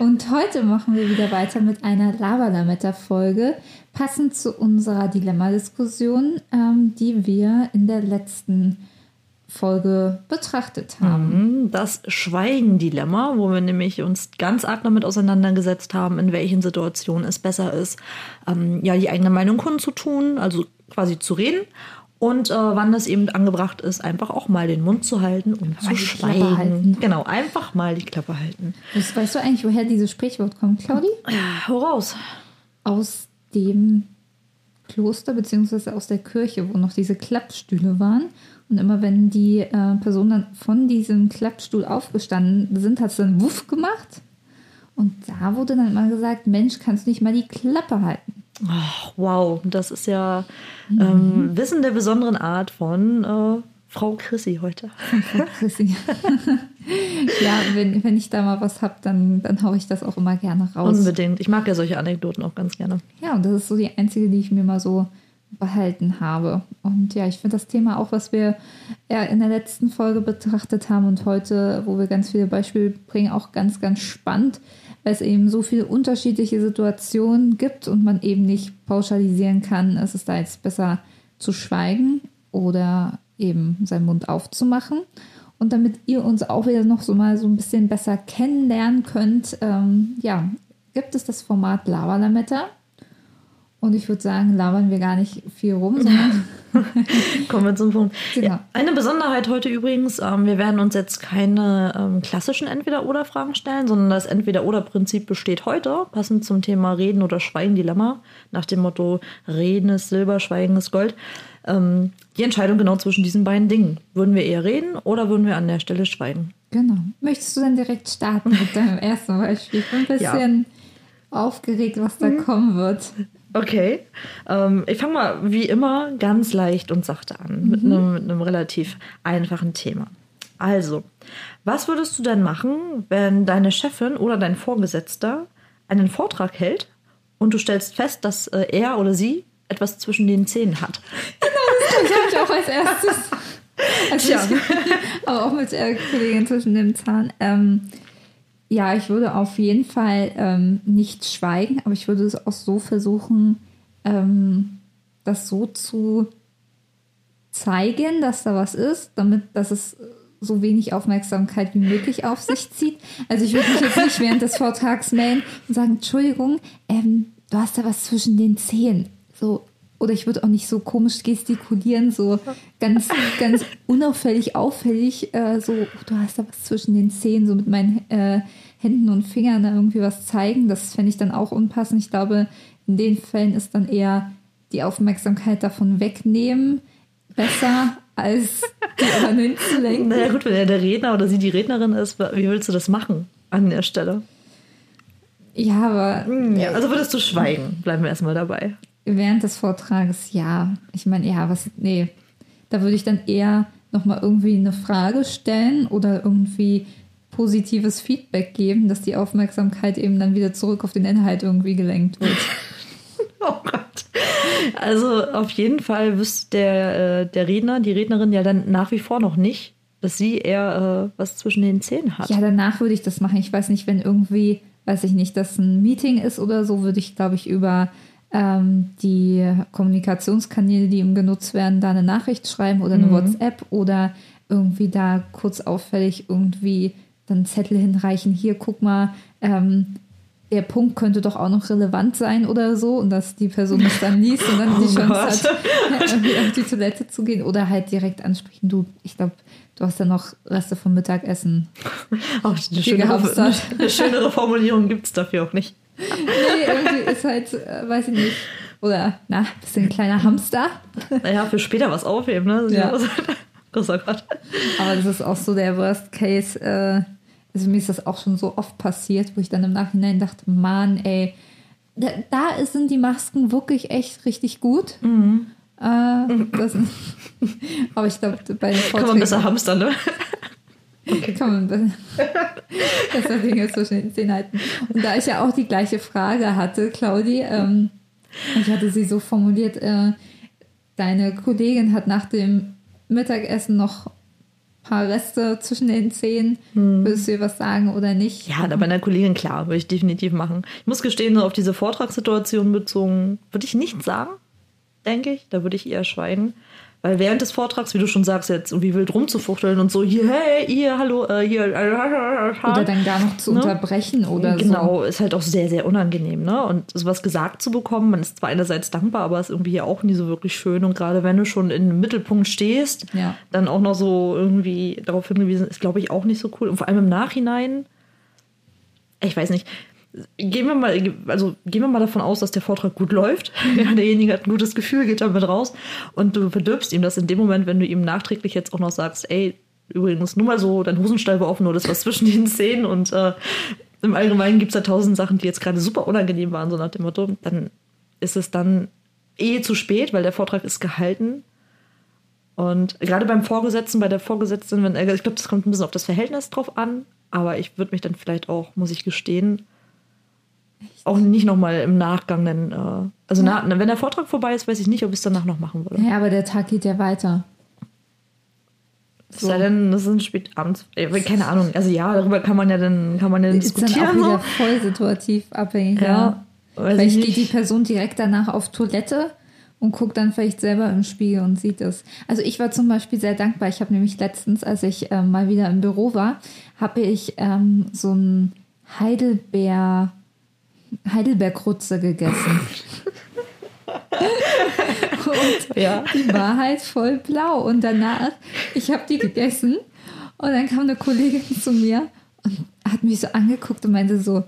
Und heute machen wir wieder weiter mit einer Lavalametta-Folge, passend zu unserer Dilemma-Diskussion, ähm, die wir in der letzten Folge betrachtet haben. Mhm, das Schweigen-Dilemma, wo wir nämlich uns ganz arg damit auseinandergesetzt haben, in welchen Situationen es besser ist, ähm, ja, die eigene Meinung kundzutun, also quasi zu reden und äh, wann es eben angebracht ist, einfach auch mal den Mund zu halten und zu schweigen. Genau, einfach mal die Klappe halten. Das, weißt du eigentlich, woher dieses Sprichwort kommt, Claudi? Ja, hau raus. Aus dem Kloster beziehungsweise aus der Kirche, wo noch diese Klappstühle waren. Und immer wenn die äh, Personen dann von diesem Klappstuhl aufgestanden sind, hat es dann Wuff gemacht. Und da wurde dann immer gesagt, Mensch, kannst du nicht mal die Klappe halten. Oh, wow, das ist ja ähm, mhm. Wissen der besonderen Art von äh, Frau Chrissy heute. Frau Chrissy. ja, wenn, wenn ich da mal was habe, dann, dann haue ich das auch immer gerne raus. Unbedingt. Ich mag ja solche Anekdoten auch ganz gerne. Ja, und das ist so die einzige, die ich mir mal so behalten habe. Und ja, ich finde das Thema auch, was wir ja in der letzten Folge betrachtet haben und heute, wo wir ganz viele Beispiele bringen, auch ganz, ganz spannend weil es eben so viele unterschiedliche Situationen gibt und man eben nicht pauschalisieren kann, es ist da jetzt besser zu schweigen oder eben seinen Mund aufzumachen. Und damit ihr uns auch wieder noch so mal so ein bisschen besser kennenlernen könnt, ähm, ja, gibt es das Format Lava Lametta. Und ich würde sagen, labern wir gar nicht viel rum, sondern. Kommen wir zum Punkt. Genau. Ja, eine Besonderheit heute übrigens: ähm, Wir werden uns jetzt keine ähm, klassischen Entweder-Oder-Fragen stellen, sondern das Entweder-Oder-Prinzip besteht heute, passend zum Thema Reden oder Schweigen-Dilemma, nach dem Motto: Reden ist Silber, Schweigen ist Gold. Ähm, die Entscheidung genau zwischen diesen beiden Dingen. Würden wir eher reden oder würden wir an der Stelle schweigen? Genau. Möchtest du dann direkt starten mit deinem ersten Beispiel? Ein bisschen ja. Aufgeregt, was da mhm. kommen wird. Okay. Ähm, ich fange mal wie immer ganz leicht und sachte an, mhm. mit, einem, mit einem relativ einfachen Thema. Also, was würdest du denn machen, wenn deine Chefin oder dein Vorgesetzter einen Vortrag hält und du stellst fest, dass äh, er oder sie etwas zwischen den Zähnen hat? Genau, das habe ich auch als erstes. Also ja. aber auch mit der Kollegin zwischen dem Zahn. Ähm, ja, ich würde auf jeden Fall ähm, nicht schweigen, aber ich würde es auch so versuchen, ähm, das so zu zeigen, dass da was ist, damit dass es so wenig Aufmerksamkeit wie möglich auf sich zieht. Also ich würde mich jetzt nicht während des Vortrags melden und sagen, Entschuldigung, ähm, du hast da was zwischen den Zehen. So, oder ich würde auch nicht so komisch gestikulieren, so ganz, ganz unauffällig, auffällig, äh, so, oh, du hast da was zwischen den Zehen, so mit meinen äh, Händen und Fingern da irgendwie was zeigen. Das fände ich dann auch unpassend. Ich glaube, in den Fällen ist dann eher die Aufmerksamkeit davon wegnehmen besser, als die anderen hinzulenken. Naja gut, wenn er der Redner oder sie die Rednerin ist, wie willst du das machen an der Stelle? Ja, aber... Hm, ja, also würdest du schweigen, bleiben wir erstmal dabei. Während des Vortrages, ja. Ich meine, ja, was, nee. Da würde ich dann eher nochmal irgendwie eine Frage stellen oder irgendwie positives Feedback geben, dass die Aufmerksamkeit eben dann wieder zurück auf den Inhalt irgendwie gelenkt wird. oh Gott. Also auf jeden Fall wüsste der, äh, der Redner, die Rednerin ja dann nach wie vor noch nicht, dass sie eher äh, was zwischen den Zähnen hat. Ja, danach würde ich das machen. Ich weiß nicht, wenn irgendwie, weiß ich nicht, dass ein Meeting ist oder so, würde ich, glaube ich, über die Kommunikationskanäle, die ihm genutzt werden, da eine Nachricht schreiben oder eine mhm. WhatsApp oder irgendwie da kurz auffällig irgendwie dann Zettel hinreichen. Hier, guck mal, ähm, der Punkt könnte doch auch noch relevant sein oder so und dass die Person das dann liest und dann oh die Chance Gott. hat, irgendwie auf die Toilette zu gehen oder halt direkt ansprechen, du, ich glaube, du hast ja noch Reste vom Mittagessen. Auch eine, schönere, eine schönere Formulierung gibt es dafür auch nicht nee, irgendwie ist halt, äh, weiß ich nicht. Oder, na, bist du ein kleiner Hamster? Naja, für später was aufheben, ne? Ja. Großer Gott. Aber das ist auch so der Worst Case. Äh, also mir ist das auch schon so oft passiert, wo ich dann im Nachhinein dachte, Mann, ey, da, da sind die Masken wirklich echt richtig gut. Mhm. Äh, das, aber ich glaube, bei den Vorträgen... Kann man besser hamstern, ne? Okay. Kann man besser Dinge zwischen den Zähnen halten. Und da ich ja auch die gleiche Frage hatte, Claudi, ähm, ich hatte sie so formuliert, äh, deine Kollegin hat nach dem Mittagessen noch paar Reste zwischen den Zähnen. Hm. Würdest du ihr was sagen oder nicht? Ja, da bei einer Kollegin klar, würde ich definitiv machen. Ich muss gestehen, auf diese Vortragssituation bezogen, würde ich nichts sagen, denke ich. Da würde ich eher schweigen. Weil während des Vortrags, wie du schon sagst, jetzt irgendwie wild rumzufuchteln und so, hier, hey, hier, hallo, äh, hier. Äh, oder dann gar noch zu ne? unterbrechen oder genau, so. Genau, ist halt auch sehr, sehr unangenehm, ne? Und sowas gesagt zu bekommen, man ist zwar einerseits dankbar, aber ist irgendwie auch nie so wirklich schön. Und gerade wenn du schon im Mittelpunkt stehst, ja. dann auch noch so irgendwie darauf hingewiesen, ist, glaube ich, auch nicht so cool. Und vor allem im Nachhinein, ich weiß nicht, gehen wir mal, also gehen wir mal davon aus, dass der Vortrag gut läuft. Ja, derjenige hat ein gutes Gefühl, geht damit raus und du verdirbst ihm das in dem Moment, wenn du ihm nachträglich jetzt auch noch sagst, ey, übrigens, nur mal so, dein Hosenstall war offen oder das was zwischen den Szenen und äh, im Allgemeinen gibt es da tausend Sachen, die jetzt gerade super unangenehm waren, so nach dem Motto, dann ist es dann eh zu spät, weil der Vortrag ist gehalten. Und gerade beim Vorgesetzten, bei der Vorgesetzten, wenn, ich glaube, das kommt ein bisschen auf das Verhältnis drauf an, aber ich würde mich dann vielleicht auch, muss ich gestehen, auch nicht nochmal im Nachgang dann. Äh, also ja. na, wenn der Vortrag vorbei ist, weiß ich nicht, ob ich es danach noch machen würde. Ja, aber der Tag geht ja weiter. So. Sei denn, das ist spät abends. Keine Ahnung. Also ja, darüber kann man ja dann, kann man ja ist diskutieren. Dann auch wieder voll situativ abhängig. Ja. ja. Vielleicht geht die Person direkt danach auf Toilette und guckt dann vielleicht selber im Spiegel und sieht es. Also ich war zum Beispiel sehr dankbar. Ich habe nämlich letztens, als ich äh, mal wieder im Büro war, habe ich ähm, so ein Heidelbeer Heidelbeerkrutze gegessen. und ja. die war halt voll blau. Und danach, ich habe die gegessen und dann kam eine Kollegin zu mir und hat mich so angeguckt und meinte so,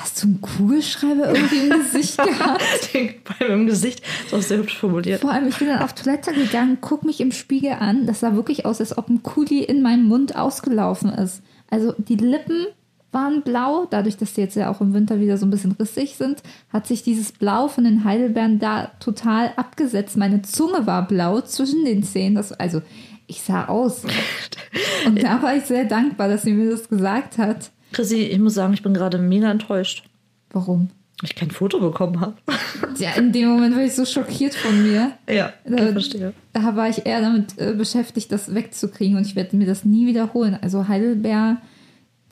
Hast du einen Kugelschreiber irgendwie im Gesicht gehabt? Bei meinem Gesicht, so hast du hübsch formuliert. Vor allem, ich bin dann auf Toilette gegangen, guck mich im Spiegel an. Das sah wirklich aus, als ob ein Kuli in meinem Mund ausgelaufen ist. Also die Lippen waren blau. Dadurch, dass die jetzt ja auch im Winter wieder so ein bisschen rissig sind, hat sich dieses Blau von den Heidelbeeren da total abgesetzt. Meine Zunge war blau zwischen den Zähnen. Das, also ich sah aus. Und da war ich sehr dankbar, dass sie mir das gesagt hat. Chrissy, ich muss sagen, ich bin gerade mega enttäuscht. Warum? Ich kein Foto bekommen habe. Ja, in dem Moment war ich so schockiert von mir. Ja, da, ich verstehe. Da war ich eher damit äh, beschäftigt, das wegzukriegen und ich werde mir das nie wiederholen. Also Heidelbeer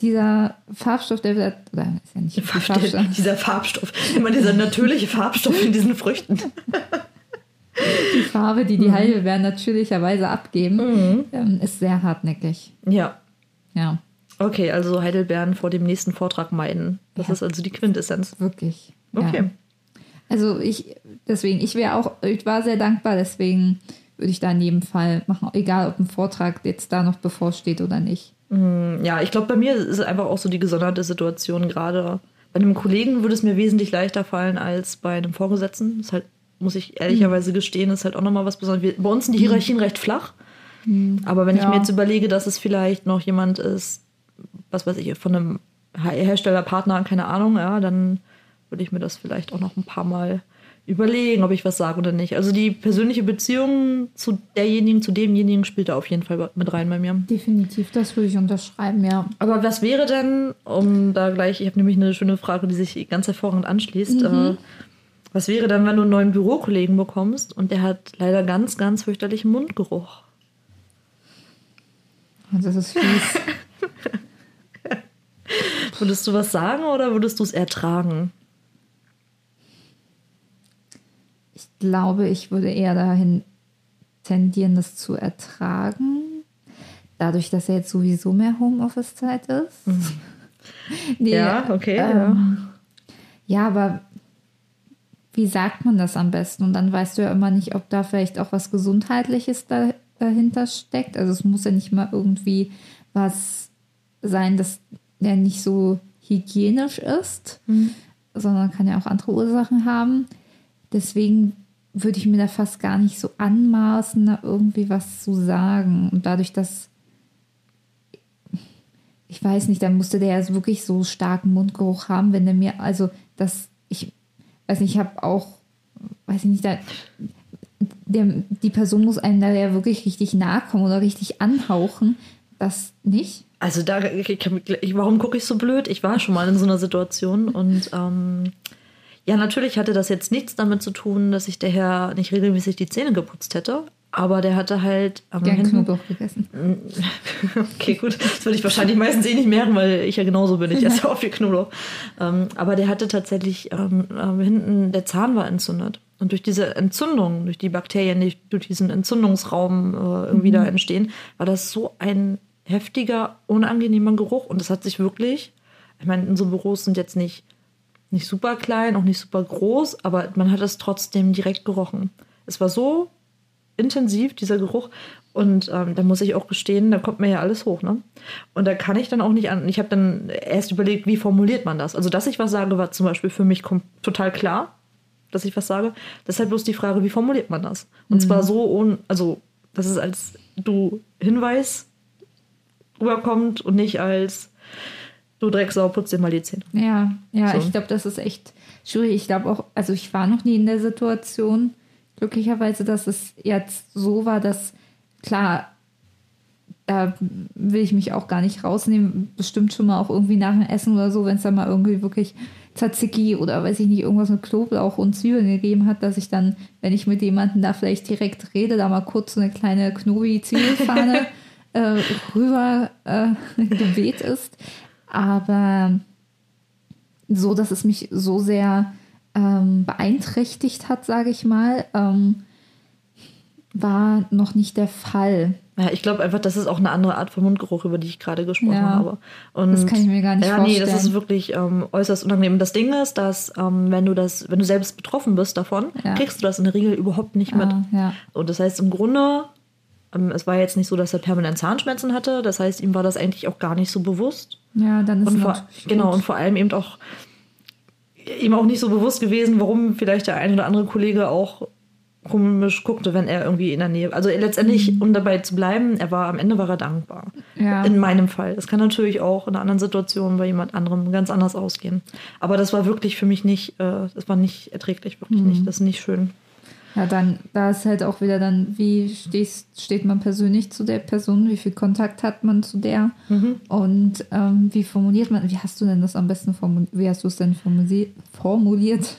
dieser Farbstoff, der wird, oder ist ja nicht Farbstoff. dieser Farbstoff, immer dieser natürliche Farbstoff in diesen Früchten. Die Farbe, die die mhm. Heidelbeeren natürlicherweise abgeben, mhm. ähm, ist sehr hartnäckig. Ja. Ja. Okay, also Heidelbeeren vor dem nächsten Vortrag meiden. Das ja. ist also die Quintessenz. Wirklich. Okay. Ja. Also ich, deswegen, ich wäre auch, ich war sehr dankbar, deswegen würde ich da in jedem Fall machen, egal ob ein Vortrag jetzt da noch bevorsteht oder nicht. Mm, ja, ich glaube, bei mir ist es einfach auch so die gesonderte Situation gerade. Bei einem Kollegen würde es mir wesentlich leichter fallen als bei einem Vorgesetzten. Das ist halt, muss ich ehrlicherweise gestehen, ist halt auch nochmal was Besonderes. Bei uns sind die Hierarchien mhm. recht flach. Mhm. Aber wenn ja. ich mir jetzt überlege, dass es vielleicht noch jemand ist, was weiß ich, von einem Herstellerpartner, keine Ahnung, ja, dann würde ich mir das vielleicht auch noch ein paar Mal überlegen, ob ich was sage oder nicht. Also die persönliche Beziehung zu derjenigen, zu demjenigen spielt da auf jeden Fall mit rein bei mir. Definitiv, das würde ich unterschreiben, ja. Aber was wäre denn, um da gleich, ich habe nämlich eine schöne Frage, die sich ganz hervorragend anschließt. Mhm. Äh, was wäre dann, wenn du einen neuen Bürokollegen bekommst und der hat leider ganz, ganz fürchterlichen Mundgeruch? Das ist fies. würdest du was sagen oder würdest du es ertragen? Glaube, ich würde eher dahin tendieren, das zu ertragen. Dadurch, dass er jetzt sowieso mehr Homeoffice-Zeit ist. Mhm. nee, ja, okay. Ähm, ja. ja, aber wie sagt man das am besten? Und dann weißt du ja immer nicht, ob da vielleicht auch was Gesundheitliches da, dahinter steckt. Also es muss ja nicht mal irgendwie was sein, das ja nicht so hygienisch ist, mhm. sondern kann ja auch andere Ursachen haben. Deswegen würde ich mir da fast gar nicht so anmaßen, da irgendwie was zu sagen. Und dadurch, dass ich weiß nicht, dann musste der ja wirklich so starken Mundgeruch haben, wenn der mir, also das, ich weiß nicht, ich habe auch, weiß ich nicht, da, der, die Person muss einem da ja wirklich richtig nahe kommen oder richtig anhauchen. Das nicht? Also da, ich, warum gucke ich so blöd? Ich war schon mal in so einer Situation und ähm, ja, natürlich hatte das jetzt nichts damit zu tun, dass ich der Herr nicht regelmäßig die Zähne geputzt hätte. Aber der hatte halt am Gern Knoblauch gegessen. okay, gut. Das würde ich wahrscheinlich meistens eh nicht merken, weil ich ja genauso bin. Ich esse auch viel Knoblauch. Ähm, aber der hatte tatsächlich ähm, äh, hinten, der Zahn war entzündet. Und durch diese Entzündung, durch die Bakterien, die durch diesen Entzündungsraum äh, irgendwie mhm. da entstehen, war das so ein heftiger, unangenehmer Geruch. Und das hat sich wirklich, ich meine, unsere Büros sind jetzt nicht, nicht super klein, auch nicht super groß, aber man hat es trotzdem direkt gerochen. Es war so intensiv, dieser Geruch. Und ähm, da muss ich auch gestehen, da kommt mir ja alles hoch, ne? Und da kann ich dann auch nicht an. Ich habe dann erst überlegt, wie formuliert man das? Also, dass ich was sage, war zum Beispiel für mich total klar, dass ich was sage. Deshalb bloß die Frage, wie formuliert man das? Und mhm. zwar so, ohne, also, dass es als du Hinweis rüberkommt und nicht als du Drecksau, putz dir mal die Zähne. Ja, ja, so. ich glaube, das ist echt schwierig. Ich glaube auch, also ich war noch nie in der Situation, glücklicherweise, dass es jetzt so war, dass klar, da will ich mich auch gar nicht rausnehmen. Bestimmt schon mal auch irgendwie nach dem Essen oder so, wenn es da mal irgendwie wirklich Tzatziki oder weiß ich nicht, irgendwas mit Knoblauch und Zwiebeln gegeben hat, dass ich dann, wenn ich mit jemandem da vielleicht direkt rede, da mal kurz so eine kleine Knobi-Zwiebelfahne äh, rüber äh, geweht ist. Aber so, dass es mich so sehr ähm, beeinträchtigt hat, sage ich mal, ähm, war noch nicht der Fall. Ja, ich glaube einfach, das ist auch eine andere Art von Mundgeruch, über die ich gerade gesprochen ja, habe. Und das kann ich mir gar nicht ja, vorstellen. Ja, nee, das ist wirklich ähm, äußerst unangenehm. Das Ding ist, dass ähm, wenn du das, wenn du selbst betroffen bist davon, ja. kriegst du das in der Regel überhaupt nicht mit. Ah. Und das heißt im Grunde, ähm, es war jetzt nicht so, dass er permanent Zahnschmerzen hatte. Das heißt, ihm war das eigentlich auch gar nicht so bewusst. Ja, dann ist und vor, Genau, und vor allem eben auch ihm auch nicht so bewusst gewesen, warum vielleicht der ein oder andere Kollege auch komisch guckte, wenn er irgendwie in der Nähe. Also letztendlich, mhm. um dabei zu bleiben, er war am Ende war er dankbar. Ja. In meinem Fall. Das kann natürlich auch in einer anderen Situation bei jemand anderem ganz anders ausgehen. Aber das war wirklich für mich nicht, äh, das war nicht erträglich, wirklich mhm. nicht. Das ist nicht schön. Ja, dann, da ist halt auch wieder dann, wie stehst, steht man persönlich zu der Person, wie viel Kontakt hat man zu der mhm. und ähm, wie formuliert man, wie hast du denn das am besten formuliert, wie hast du es denn formuliert?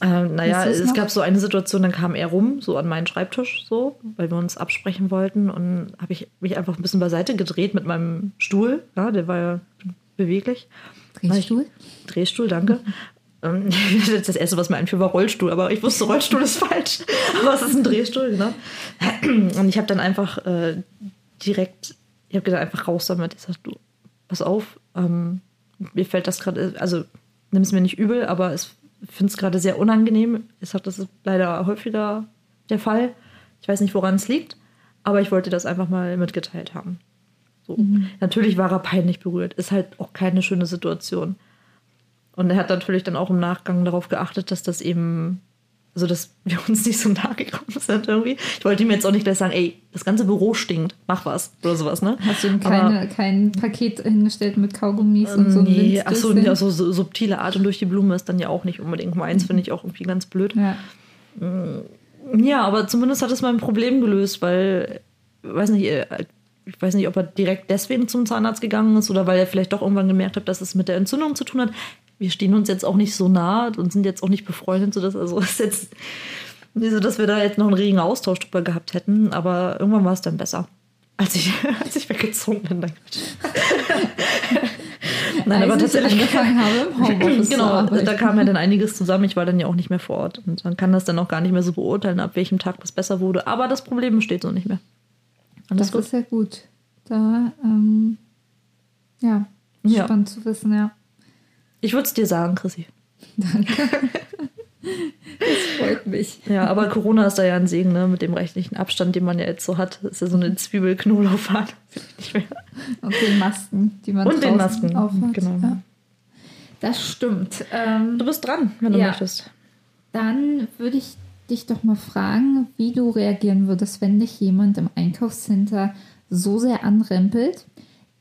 Ähm, naja, es noch? gab so eine Situation, dann kam er rum, so an meinen Schreibtisch, so, weil wir uns absprechen wollten und habe ich mich einfach ein bisschen beiseite gedreht mit meinem Stuhl, ja, der war ja beweglich. Drehstuhl? Drehstuhl, danke. Ähm, das erste, was mir einfiel, war Rollstuhl, aber ich wusste, Rollstuhl ist falsch. Aber es ist ein Drehstuhl, genau. Und ich habe dann einfach äh, direkt, ich habe gedacht, einfach raus damit. Ich sag, du, pass auf, ähm, mir fällt das gerade, also nimm es mir nicht übel, aber ich finde es gerade sehr unangenehm. Ich sage, das ist leider häufiger der Fall. Ich weiß nicht, woran es liegt, aber ich wollte das einfach mal mitgeteilt haben. So. Mhm. Natürlich war er peinlich berührt. Ist halt auch keine schöne Situation. Und er hat natürlich dann auch im Nachgang darauf geachtet, dass das eben, also dass wir uns nicht so nahe gekommen sind irgendwie. Ich wollte ihm jetzt auch nicht gleich sagen, ey, das ganze Büro stinkt, mach was oder sowas, ne? Hast du ihm keine, Aber, kein Paket hingestellt mit Kaugummis und so? Nee, achso, nee, also so subtile Art und durch die Blume ist dann ja auch nicht unbedingt meins, mhm. finde ich auch irgendwie ganz blöd. Ja. Mm, ja, aber zumindest hat es mein Problem gelöst, weil, weiß nicht, ich weiß nicht, ob er direkt deswegen zum Zahnarzt gegangen ist oder weil er vielleicht doch irgendwann gemerkt hat, dass es mit der Entzündung zu tun hat wir stehen uns jetzt auch nicht so nah und sind jetzt auch nicht befreundet, sodass also ist jetzt nicht so, dass wir da jetzt noch einen regen Austausch drüber gehabt hätten, aber irgendwann war es dann besser. Als ich, als ich weggezogen bin, dann Nein, als aber tatsächlich. angefangen habe, genau, da kam ja dann einiges zusammen. Ich war dann ja auch nicht mehr vor Ort. Und man kann das dann auch gar nicht mehr so beurteilen, ab welchem Tag was besser wurde. Aber das Problem besteht so nicht mehr. Alles das gut? ist sehr gut. Da, ähm, ja, ja, spannend zu wissen, ja. Ich würde es dir sagen, Chrissy. Danke. Das freut mich. Ja, aber Corona ist da ja ein Segen, ne? Mit dem rechtlichen Abstand, den man ja jetzt so hat. Das ist ja so eine Zwiebel-Knoblauchfahrt. Nicht mehr. Und den Masken, die man Und den Masken, aufhat. genau. Ja. Das stimmt. Ähm, du bist dran, wenn du ja. möchtest. Dann würde ich dich doch mal fragen, wie du reagieren würdest, wenn dich jemand im Einkaufscenter so sehr anrempelt,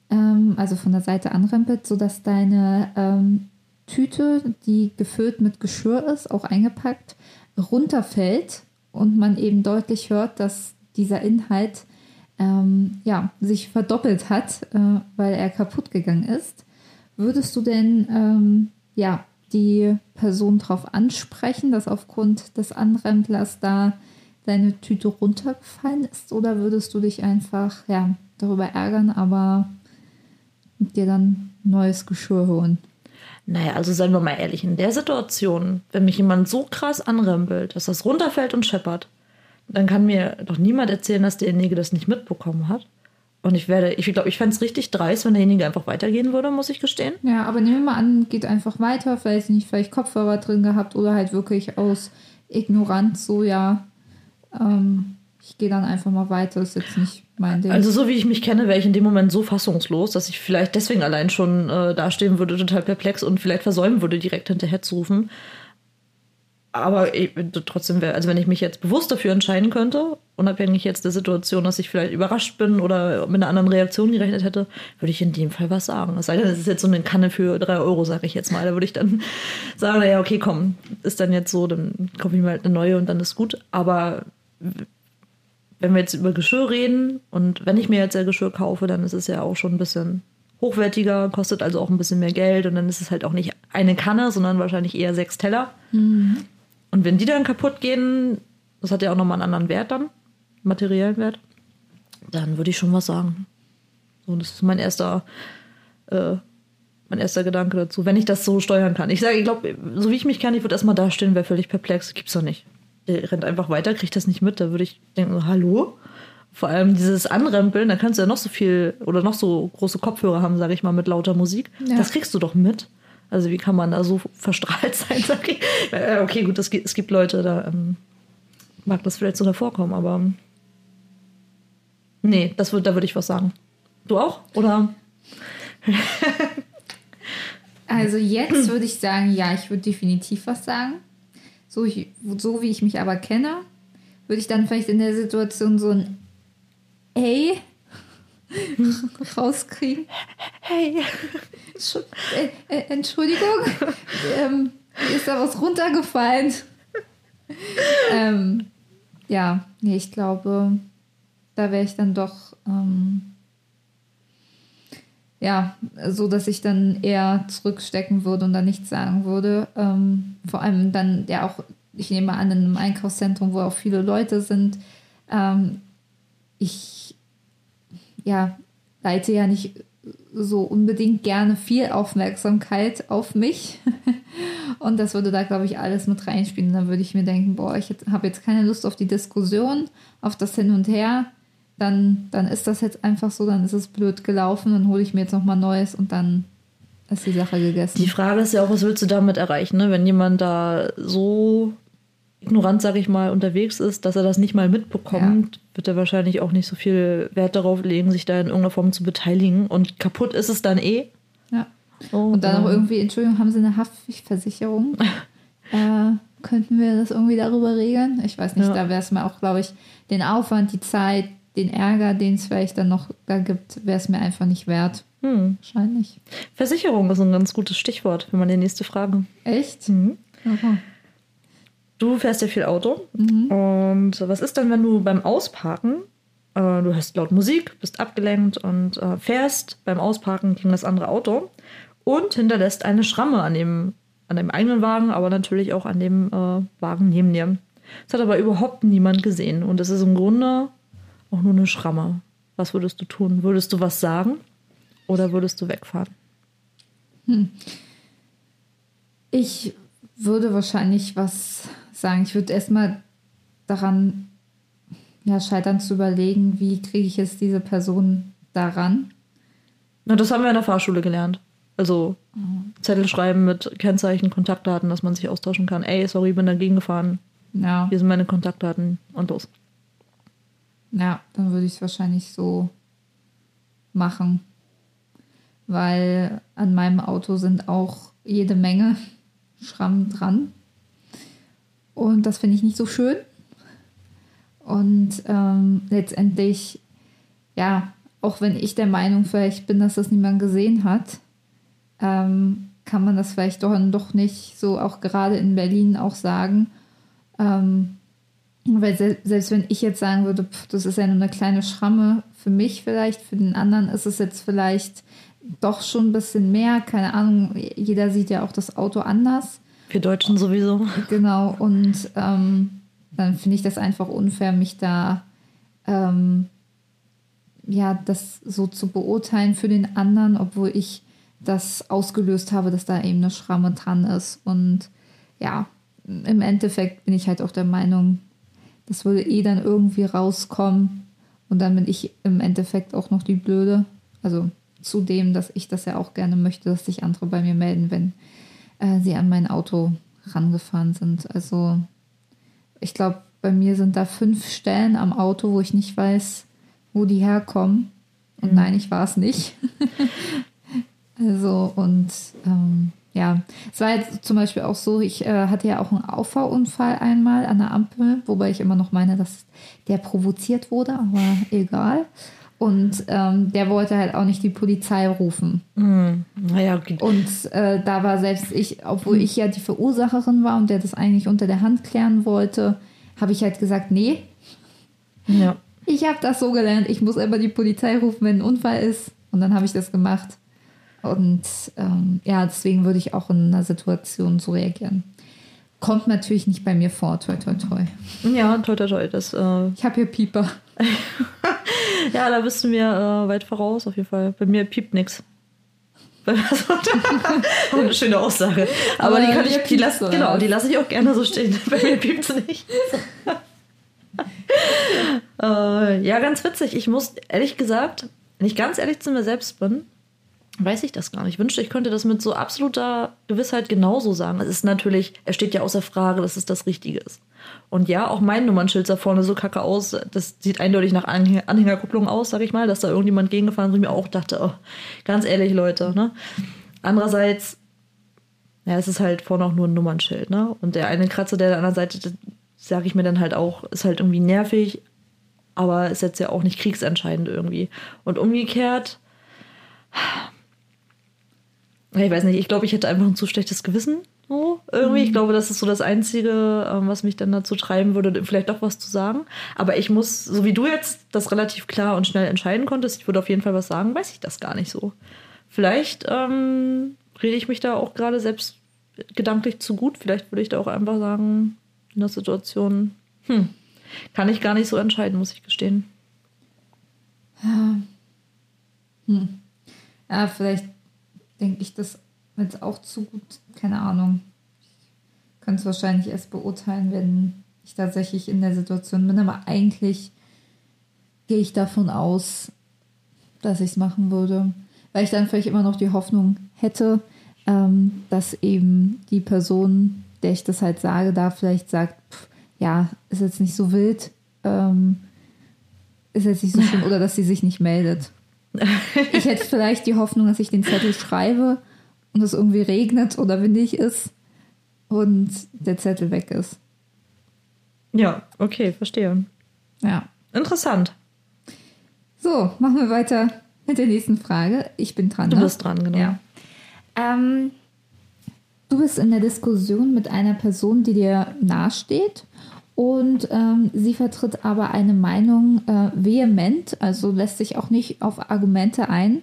ähm, also von der Seite anrempelt, sodass deine ähm, Tüte, die gefüllt mit Geschirr ist, auch eingepackt, runterfällt und man eben deutlich hört, dass dieser Inhalt ähm, ja, sich verdoppelt hat, äh, weil er kaputt gegangen ist. Würdest du denn ähm, ja, die Person darauf ansprechen, dass aufgrund des Anremplers da deine Tüte runtergefallen ist? Oder würdest du dich einfach ja, darüber ärgern, aber dir dann neues Geschirr holen? Naja, also seien wir mal ehrlich, in der Situation, wenn mich jemand so krass anrempelt, dass das runterfällt und scheppert, dann kann mir doch niemand erzählen, dass derjenige das nicht mitbekommen hat. Und ich werde, ich glaube, ich fände es richtig dreist, wenn derjenige einfach weitergehen würde, muss ich gestehen. Ja, aber nehmen wir mal an, geht einfach weiter, vielleicht nicht, vielleicht Kopfhörer drin gehabt oder halt wirklich aus Ignoranz so, ja, ähm, ich gehe dann einfach mal weiter, ist jetzt nicht mein Ding. Also so wie ich mich kenne, wäre ich in dem Moment so fassungslos, dass ich vielleicht deswegen allein schon äh, dastehen würde, total perplex und vielleicht versäumen würde, direkt hinterher zu rufen. Aber ich, trotzdem wäre, also wenn ich mich jetzt bewusst dafür entscheiden könnte, unabhängig jetzt der Situation, dass ich vielleicht überrascht bin oder mit einer anderen Reaktion gerechnet hätte, würde ich in dem Fall was sagen. Es sei denn, es ist jetzt so eine Kanne für drei Euro, sage ich jetzt mal. Da würde ich dann sagen, naja, okay, komm, ist dann jetzt so, dann kaufe ich mir halt eine neue und dann ist gut. Aber wenn wir jetzt über Geschirr reden und wenn ich mir jetzt ein Geschirr kaufe, dann ist es ja auch schon ein bisschen hochwertiger, kostet also auch ein bisschen mehr Geld und dann ist es halt auch nicht eine Kanne, sondern wahrscheinlich eher sechs Teller. Mhm. Und wenn die dann kaputt gehen, das hat ja auch nochmal einen anderen Wert dann, materiellen Wert, dann würde ich schon was sagen. So, das ist mein erster, äh, mein erster Gedanke dazu, wenn ich das so steuern kann. Ich sage, ich glaube, so wie ich mich kann, ich würde erstmal dastehen, wäre völlig perplex. Gibt's doch nicht. Der rennt einfach weiter, kriegt das nicht mit. Da würde ich denken, hallo? Vor allem dieses Anrempeln, da kannst du ja noch so viel oder noch so große Kopfhörer haben, sage ich mal, mit lauter Musik. Ja. Das kriegst du doch mit. Also wie kann man da so verstrahlt sein, sag ich. Äh, okay, gut, es gibt, es gibt Leute, da ähm, mag das vielleicht sogar vorkommen, aber nee, das würd, da würde ich was sagen. Du auch? Oder? also jetzt würde ich sagen, ja, ich würde definitiv was sagen. So, ich, so wie ich mich aber kenne, würde ich dann vielleicht in der Situation so ein Ey rauskriegen. Hey. Äh, äh, Entschuldigung, ähm, ist da was runtergefallen? ähm, ja, nee, ich glaube, da wäre ich dann doch ähm, ja, so dass ich dann eher zurückstecken würde und dann nichts sagen würde. Ähm, vor allem dann ja auch, ich nehme an, in einem Einkaufszentrum, wo auch viele Leute sind. Ähm, ich ja, leite ja nicht so unbedingt gerne viel Aufmerksamkeit auf mich. Und das würde da, glaube ich, alles mit reinspielen. Dann würde ich mir denken, boah, ich habe jetzt keine Lust auf die Diskussion, auf das Hin und Her. Dann, dann ist das jetzt einfach so, dann ist es blöd gelaufen, dann hole ich mir jetzt nochmal Neues und dann ist die Sache gegessen. Die Frage ist ja auch, was willst du damit erreichen, ne? wenn jemand da so ignorant, sage ich mal, unterwegs ist, dass er das nicht mal mitbekommt, ja. wird er wahrscheinlich auch nicht so viel Wert darauf legen, sich da in irgendeiner Form zu beteiligen. Und kaputt ist es dann eh. Ja. Oh, und dann auch irgendwie, Entschuldigung, haben Sie eine Haftpflichtversicherung? äh, könnten wir das irgendwie darüber regeln? Ich weiß nicht, ja. da wäre es mir auch, glaube ich, den Aufwand, die Zeit, den Ärger, den es vielleicht dann noch da gibt, wäre es mir einfach nicht wert. Hm. Wahrscheinlich. Versicherung ist ein ganz gutes Stichwort für meine nächste Frage. Echt? Mhm. Aha. Du fährst ja viel Auto. Mhm. Und was ist dann, wenn du beim Ausparken, äh, du hörst laut Musik, bist abgelenkt und äh, fährst beim Ausparken gegen das andere Auto und hinterlässt eine Schramme an dem, an dem eigenen Wagen, aber natürlich auch an dem äh, Wagen neben dir. Das hat aber überhaupt niemand gesehen. Und es ist im Grunde auch nur eine Schramme. Was würdest du tun? Würdest du was sagen oder würdest du wegfahren? Hm. Ich würde wahrscheinlich was sagen. Ich würde erstmal daran ja, scheitern zu überlegen, wie kriege ich jetzt diese Person daran. Na, das haben wir in der Fahrschule gelernt. Also mhm. Zettel schreiben mit Kennzeichen, Kontaktdaten, dass man sich austauschen kann. Ey, sorry, bin dagegen gefahren. Ja. Hier sind meine Kontaktdaten und los. Ja, dann würde ich es wahrscheinlich so machen. Weil an meinem Auto sind auch jede Menge Schrammen dran. Und das finde ich nicht so schön. Und ähm, letztendlich, ja, auch wenn ich der Meinung vielleicht bin, dass das niemand gesehen hat, ähm, kann man das vielleicht doch, doch nicht so auch gerade in Berlin auch sagen. Ähm, weil se selbst wenn ich jetzt sagen würde, pff, das ist ja nur eine kleine Schramme, für mich vielleicht, für den anderen ist es jetzt vielleicht doch schon ein bisschen mehr. Keine Ahnung, jeder sieht ja auch das Auto anders. Wir Deutschen sowieso. Genau, und ähm, dann finde ich das einfach unfair, mich da ähm, ja, das so zu beurteilen für den anderen, obwohl ich das ausgelöst habe, dass da eben eine Schramme dran ist. Und ja, im Endeffekt bin ich halt auch der Meinung, das würde eh dann irgendwie rauskommen. Und dann bin ich im Endeffekt auch noch die Blöde. Also zudem, dass ich das ja auch gerne möchte, dass sich andere bei mir melden, wenn äh, sie an mein Auto rangefahren sind. Also ich glaube, bei mir sind da fünf Stellen am Auto, wo ich nicht weiß, wo die herkommen. Und mhm. nein, ich war es nicht. also, und ähm, ja, es war jetzt zum Beispiel auch so, ich äh, hatte ja auch einen Auffahrunfall einmal an der Ampel, wobei ich immer noch meine, dass der provoziert wurde, aber egal. Und ähm, der wollte halt auch nicht die Polizei rufen. Mhm. Naja, okay. Und äh, da war selbst ich, obwohl ich ja die Verursacherin war und der das eigentlich unter der Hand klären wollte, habe ich halt gesagt, nee. Ja. Ich habe das so gelernt, ich muss immer die Polizei rufen, wenn ein Unfall ist. Und dann habe ich das gemacht. Und ähm, ja, deswegen würde ich auch in einer Situation so reagieren. Kommt natürlich nicht bei mir vor, toi, toi, toi. Ja, toi, toi, toi. Das, äh ich habe hier Pieper. ja, da bist du mir äh, weit voraus, auf jeden Fall. Bei mir piept nichts. eine schöne Aussage. Aber, Aber die kann ich, die lasse, genau, die lasse ich auch gerne so stehen. Bei mir piept es nicht. äh, ja, ganz witzig. Ich muss ehrlich gesagt, wenn ich ganz ehrlich zu mir selbst bin, weiß ich das gar nicht. Ich wünschte, ich könnte das mit so absoluter Gewissheit genauso sagen. Es ist natürlich, es steht ja außer Frage, dass es das Richtige ist. Und ja, auch mein Nummernschild da vorne so kacke aus. Das sieht eindeutig nach Anhängerkupplung aus, sag ich mal, dass da irgendjemand gegengefahren ist und ich mir auch dachte, oh, ganz ehrlich, Leute, ne? Andererseits, ja, es ist halt vorne auch nur ein Nummernschild, ne? Und der eine Kratzer, der an der Seite, sage ich mir dann halt auch, ist halt irgendwie nervig, aber ist jetzt ja auch nicht kriegsentscheidend irgendwie. Und umgekehrt, ich weiß nicht, ich glaube, ich hätte einfach ein zu schlechtes Gewissen. So, irgendwie. Mhm. Ich glaube, das ist so das Einzige, ähm, was mich dann dazu treiben würde, vielleicht doch was zu sagen. Aber ich muss, so wie du jetzt das relativ klar und schnell entscheiden konntest, ich würde auf jeden Fall was sagen, weiß ich das gar nicht so. Vielleicht ähm, rede ich mich da auch gerade selbst gedanklich zu gut. Vielleicht würde ich da auch einfach sagen, in der Situation, hm, kann ich gar nicht so entscheiden, muss ich gestehen. Ja. Hm. Ja, vielleicht denke ich das jetzt auch zu gut, keine Ahnung. Ich könnte es wahrscheinlich erst beurteilen, wenn ich tatsächlich in der Situation bin, aber eigentlich gehe ich davon aus, dass ich es machen würde, weil ich dann vielleicht immer noch die Hoffnung hätte, ähm, dass eben die Person, der ich das halt sage, da vielleicht sagt, pff, ja, ist jetzt nicht so wild, ähm, ist jetzt nicht so schlimm oder dass sie sich nicht meldet. Ich hätte vielleicht die Hoffnung, dass ich den Zettel schreibe und es irgendwie regnet oder windig ist und der Zettel weg ist. Ja, okay, verstehe. Ja. Interessant. So, machen wir weiter mit der nächsten Frage. Ich bin dran. Du ne? bist dran, genau. Ja. Ähm, du bist in der Diskussion mit einer Person, die dir nahesteht und ähm, sie vertritt aber eine Meinung äh, vehement, also lässt sich auch nicht auf Argumente ein.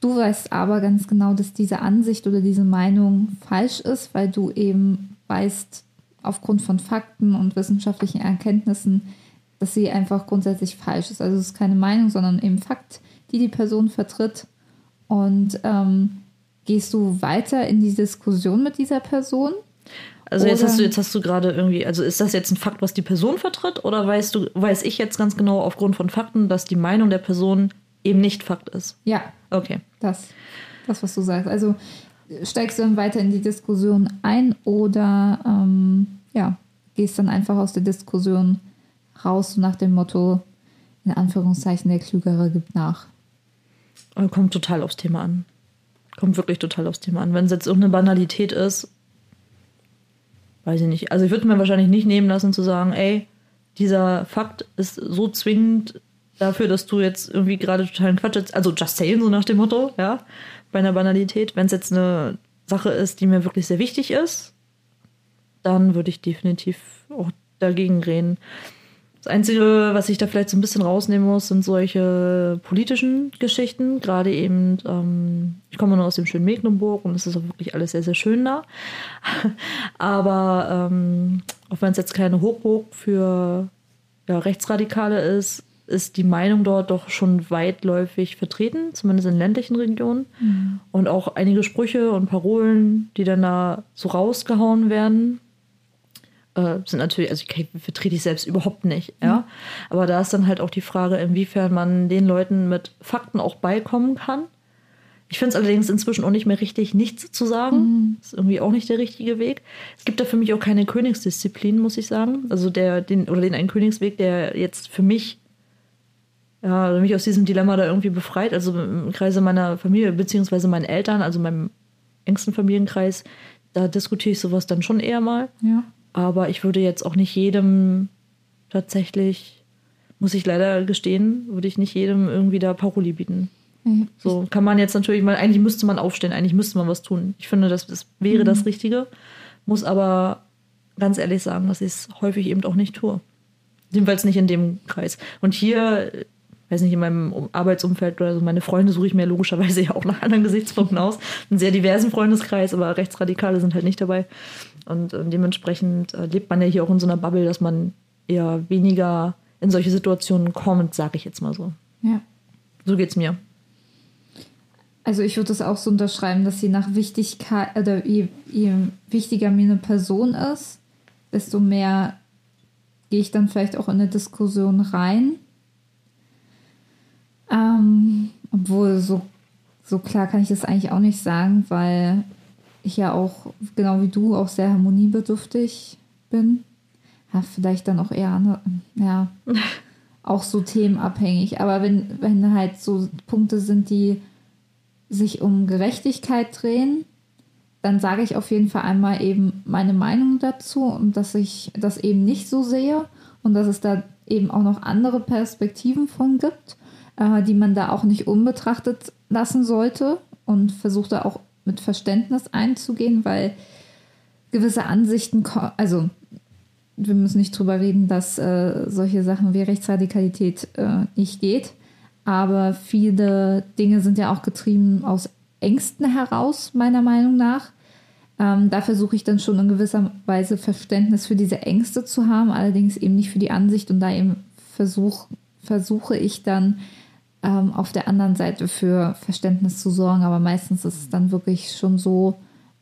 Du weißt aber ganz genau, dass diese Ansicht oder diese Meinung falsch ist, weil du eben weißt, aufgrund von Fakten und wissenschaftlichen Erkenntnissen, dass sie einfach grundsätzlich falsch ist. Also es ist keine Meinung, sondern eben Fakt, die die Person vertritt. Und ähm, gehst du weiter in die Diskussion mit dieser Person? Also jetzt hast du jetzt hast du gerade irgendwie, also ist das jetzt ein Fakt, was die Person vertritt, oder weißt du, weiß ich jetzt ganz genau aufgrund von Fakten, dass die Meinung der Person eben nicht Fakt ist? Ja. Okay. Das, das was du sagst. Also steigst du dann weiter in die Diskussion ein oder ähm, ja, gehst dann einfach aus der Diskussion raus nach dem Motto, in Anführungszeichen, der Klügere gibt nach. Kommt total aufs Thema an. Kommt wirklich total aufs Thema an. Wenn es jetzt irgendeine Banalität ist, weiß ich nicht. Also ich würde mir wahrscheinlich nicht nehmen lassen zu sagen, ey, dieser Fakt ist so zwingend dafür, dass du jetzt irgendwie gerade totalen Quatsch jetzt, also just saying, so nach dem Motto, ja, bei einer Banalität. Wenn es jetzt eine Sache ist, die mir wirklich sehr wichtig ist, dann würde ich definitiv auch dagegen reden. Das Einzige, was ich da vielleicht so ein bisschen rausnehmen muss, sind solche politischen Geschichten. Gerade eben, ähm, ich komme nur aus dem schönen Mecklenburg und es ist auch wirklich alles sehr, sehr schön da. Aber ähm, auch wenn es jetzt keine Hochburg für ja, Rechtsradikale ist, ist die Meinung dort doch schon weitläufig vertreten, zumindest in ländlichen Regionen. Mhm. Und auch einige Sprüche und Parolen, die dann da so rausgehauen werden, äh, sind natürlich, also okay, vertrete ich selbst überhaupt nicht, ja. Mhm. Aber da ist dann halt auch die Frage, inwiefern man den Leuten mit Fakten auch beikommen kann. Ich finde es allerdings inzwischen auch nicht mehr richtig, nichts zu sagen. Mhm. Ist irgendwie auch nicht der richtige Weg. Es gibt da für mich auch keine Königsdisziplin, muss ich sagen. Also der, den, oder den einen Königsweg, der jetzt für mich ja, mich aus diesem Dilemma da irgendwie befreit. Also im Kreise meiner Familie, beziehungsweise meinen Eltern, also meinem engsten Familienkreis, da diskutiere ich sowas dann schon eher mal. Ja. Aber ich würde jetzt auch nicht jedem tatsächlich, muss ich leider gestehen, würde ich nicht jedem irgendwie da Paroli bieten. Mhm. So kann man jetzt natürlich mal, eigentlich müsste man aufstehen, eigentlich müsste man was tun. Ich finde, das, das wäre mhm. das Richtige, muss aber ganz ehrlich sagen, dass ich es häufig eben auch nicht tue. Jedenfalls nicht in dem Kreis. Und hier, weiß nicht, in meinem Arbeitsumfeld oder so, meine Freunde suche ich mir logischerweise ja auch nach anderen Gesichtspunkten aus. Einen sehr diversen Freundeskreis, aber Rechtsradikale sind halt nicht dabei. Und äh, dementsprechend äh, lebt man ja hier auch in so einer Bubble, dass man eher weniger in solche Situationen kommt, sage ich jetzt mal so. Ja. So geht's mir. Also ich würde das auch so unterschreiben, dass sie nach Wichtigkeit oder je, je wichtiger mir eine Person ist, desto mehr gehe ich dann vielleicht auch in eine Diskussion rein. Ähm, obwohl so, so klar kann ich das eigentlich auch nicht sagen, weil ich ja auch, genau wie du, auch sehr harmoniebedürftig bin. Ja, vielleicht dann auch eher, ja, auch so themenabhängig. Aber wenn, wenn halt so Punkte sind, die sich um Gerechtigkeit drehen, dann sage ich auf jeden Fall einmal eben meine Meinung dazu und dass ich das eben nicht so sehe und dass es da eben auch noch andere Perspektiven von gibt, äh, die man da auch nicht unbetrachtet lassen sollte und versuche da auch mit Verständnis einzugehen, weil gewisse Ansichten, also wir müssen nicht drüber reden, dass äh, solche Sachen wie Rechtsradikalität äh, nicht geht, aber viele Dinge sind ja auch getrieben aus Ängsten heraus, meiner Meinung nach. Ähm, da versuche ich dann schon in gewisser Weise Verständnis für diese Ängste zu haben, allerdings eben nicht für die Ansicht und da eben versuch, versuche ich dann ähm, auf der anderen Seite für Verständnis zu sorgen. Aber meistens ist es dann wirklich schon so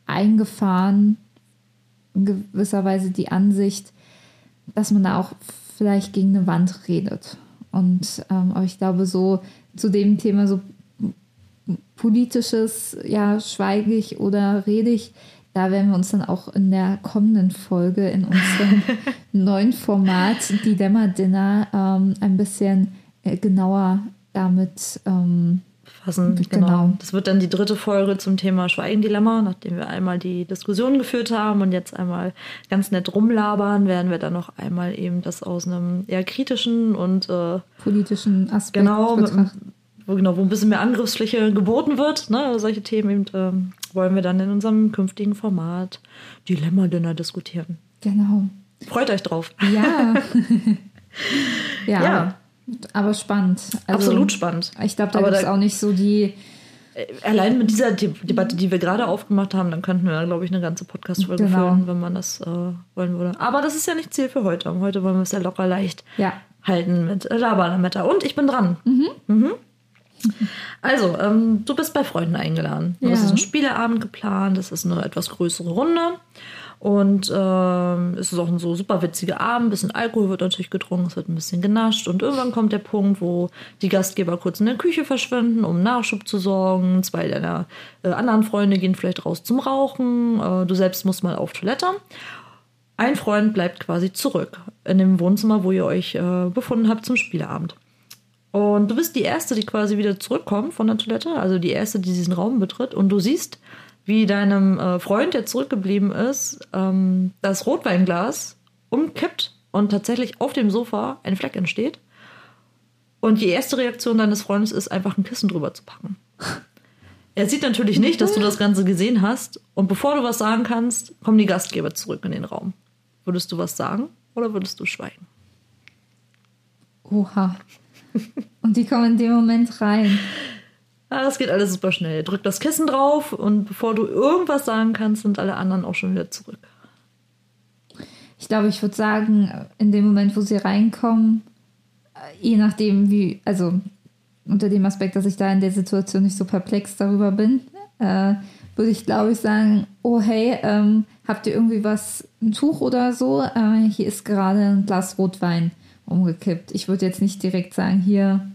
eingefahren, in gewisser Weise die Ansicht, dass man da auch vielleicht gegen eine Wand redet. Und ähm, aber ich glaube, so zu dem Thema so politisches, ja, schweige ich oder rede ich, da werden wir uns dann auch in der kommenden Folge in unserem neuen Format Dilemma Dinner ähm, ein bisschen äh, genauer damit ähm, fassen. Genau. genau. Das wird dann die dritte Folge zum Thema Schweigendilemma. Nachdem wir einmal die Diskussion geführt haben und jetzt einmal ganz nett rumlabern, werden wir dann noch einmal eben das aus einem eher kritischen und äh, politischen Aspekt genau, betrachten. Wo, genau, wo ein bisschen mehr Angriffsfläche geboten wird. Ne? Solche Themen eben, äh, wollen wir dann in unserem künftigen Format Dilemma-Dinner diskutieren. Genau. Freut euch drauf. Ja. ja. ja. Aber spannend. Also, Absolut spannend. Ich glaube, da gibt es auch nicht so die. Äh, allein mit dieser Debatte, die wir gerade aufgemacht haben, dann könnten wir, glaube ich, eine ganze Podcast-Folge genau. führen, wenn man das äh, wollen würde. Aber das ist ja nicht Ziel für heute. Heute wollen wir es ja locker leicht ja. halten mit Laberlametta. Und ich bin dran. Mhm. Mhm. Also, ähm, du bist bei Freunden eingeladen. Ja. Das ist ein Spieleabend geplant, das ist eine etwas größere Runde. Und ähm, es ist auch ein so super witziger Abend. Ein bisschen Alkohol wird natürlich getrunken, es wird ein bisschen genascht. Und irgendwann kommt der Punkt, wo die Gastgeber kurz in der Küche verschwinden, um Nachschub zu sorgen. Zwei deiner äh, anderen Freunde gehen vielleicht raus zum Rauchen. Äh, du selbst musst mal auf Toilette. Ein Freund bleibt quasi zurück in dem Wohnzimmer, wo ihr euch äh, befunden habt zum Spieleabend. Und du bist die Erste, die quasi wieder zurückkommt von der Toilette, also die Erste, die diesen Raum betritt. Und du siehst, wie deinem äh, Freund, der zurückgeblieben ist, ähm, das Rotweinglas umkippt und tatsächlich auf dem Sofa ein Fleck entsteht. Und die erste Reaktion deines Freundes ist, einfach ein Kissen drüber zu packen. Er sieht natürlich nicht, dass du das Ganze gesehen hast. Und bevor du was sagen kannst, kommen die Gastgeber zurück in den Raum. Würdest du was sagen oder würdest du schweigen? Oha. Und die kommen in dem Moment rein. Ja, das geht alles super schnell. Drück das Kissen drauf und bevor du irgendwas sagen kannst, sind alle anderen auch schon wieder zurück. Ich glaube, ich würde sagen, in dem Moment, wo sie reinkommen, äh, je nachdem, wie, also unter dem Aspekt, dass ich da in der Situation nicht so perplex darüber bin, äh, würde ich, glaube ich, sagen, oh hey, ähm, habt ihr irgendwie was, ein Tuch oder so? Äh, hier ist gerade ein Glas Rotwein umgekippt. Ich würde jetzt nicht direkt sagen, hier,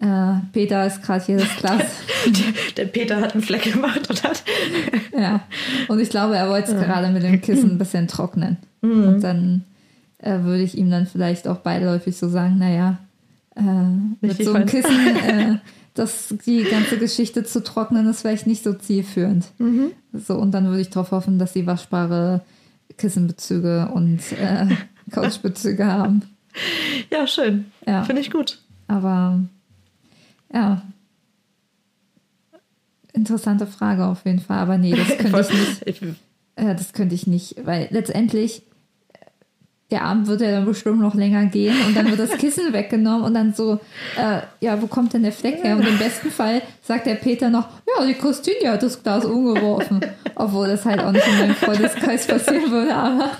äh, Peter ist gerade hier das Glas. der, der, Peter hat einen Fleck gemacht und hat. ja, und ich glaube, er wollte es ja. gerade mit dem Kissen ein bisschen trocknen. Mhm. Und dann äh, würde ich ihm dann vielleicht auch beiläufig so sagen, naja, äh, mit so einem Kissen äh, das, die ganze Geschichte zu trocknen, ist vielleicht nicht so zielführend. Mhm. So, und dann würde ich darauf hoffen, dass sie waschbare Kissenbezüge und äh, Couchbezüge haben. Ja, schön. Ja. Finde ich gut. Aber ja. Interessante Frage auf jeden Fall. Aber nee, das könnte ich nicht. Äh, das könnte ich nicht, weil letztendlich der Abend wird ja dann bestimmt noch länger gehen und dann wird das Kissen weggenommen und dann so, äh, ja, wo kommt denn der Fleck her? Und im besten Fall sagt der Peter noch, ja, die Christine hat das Glas umgeworfen. Obwohl das halt auch nicht in meinem Freundeskreis passieren würde, aber.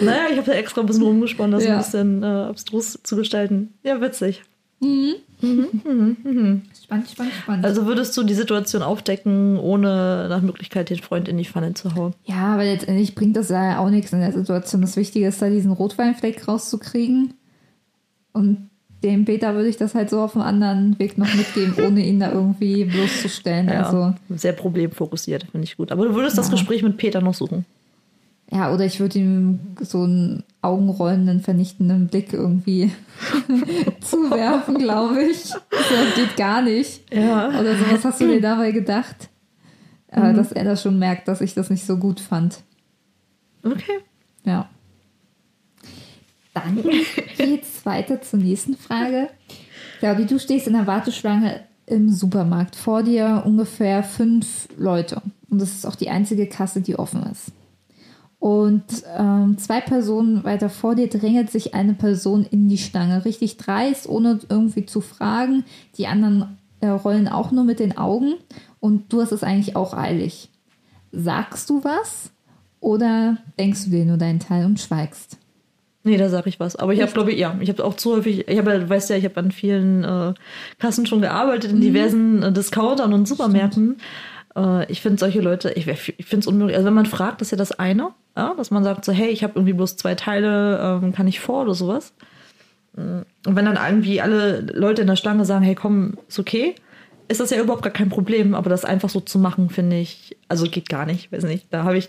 Naja, ich habe ja extra ein bisschen rumgesponnen, das ja. ein bisschen äh, abstrus zu gestalten. Ja, witzig. Mhm. Mhm, mhm, mhm. Spannend, spannend, spannend. Also würdest du die Situation aufdecken, ohne nach Möglichkeit den Freund in die Pfanne zu hauen? Ja, aber letztendlich bringt das ja auch nichts in der Situation. Das Wichtige ist da, diesen Rotweinfleck rauszukriegen. Und dem Peter würde ich das halt so auf einem anderen Weg noch mitgeben, ohne ihn da irgendwie bloßzustellen. Ja, also, sehr problemfokussiert, finde ich gut. Aber du würdest ja. das Gespräch mit Peter noch suchen? Ja, oder ich würde ihm so einen augenrollenden, vernichtenden Blick irgendwie zuwerfen, glaube ich. Das geht gar nicht. Ja. Oder so, was hast du dir dabei gedacht? Äh, mhm. dass er das schon merkt, dass ich das nicht so gut fand. Okay. Ja. Dann geht's weiter zur nächsten Frage. Claudi, du stehst in der Warteschlange im Supermarkt. Vor dir ungefähr fünf Leute. Und das ist auch die einzige Kasse, die offen ist. Und ähm, zwei Personen weiter vor dir drängelt sich eine Person in die Stange. Richtig dreist, ohne irgendwie zu fragen. Die anderen äh, rollen auch nur mit den Augen. Und du hast es eigentlich auch eilig. Sagst du was? Oder denkst du dir nur deinen Teil und schweigst? Nee, da sage ich was. Aber ich habe, glaube ich, ja, ich habe auch zu häufig, ich habe, weißt ja, ich habe an vielen äh, Kassen schon gearbeitet, in mhm. diversen äh, Discountern und Supermärkten. Äh, ich finde solche Leute, ich, ich finde es unmöglich. Also wenn man fragt, ist ja das eine. Ja, dass man sagt so, hey, ich habe irgendwie bloß zwei Teile, ähm, kann ich vor oder sowas. Mm. Und wenn dann irgendwie alle Leute in der Schlange sagen, hey, komm, ist okay, ist das ja überhaupt gar kein Problem. Aber das einfach so zu machen, finde ich, also geht gar nicht, weiß nicht. Da habe ich,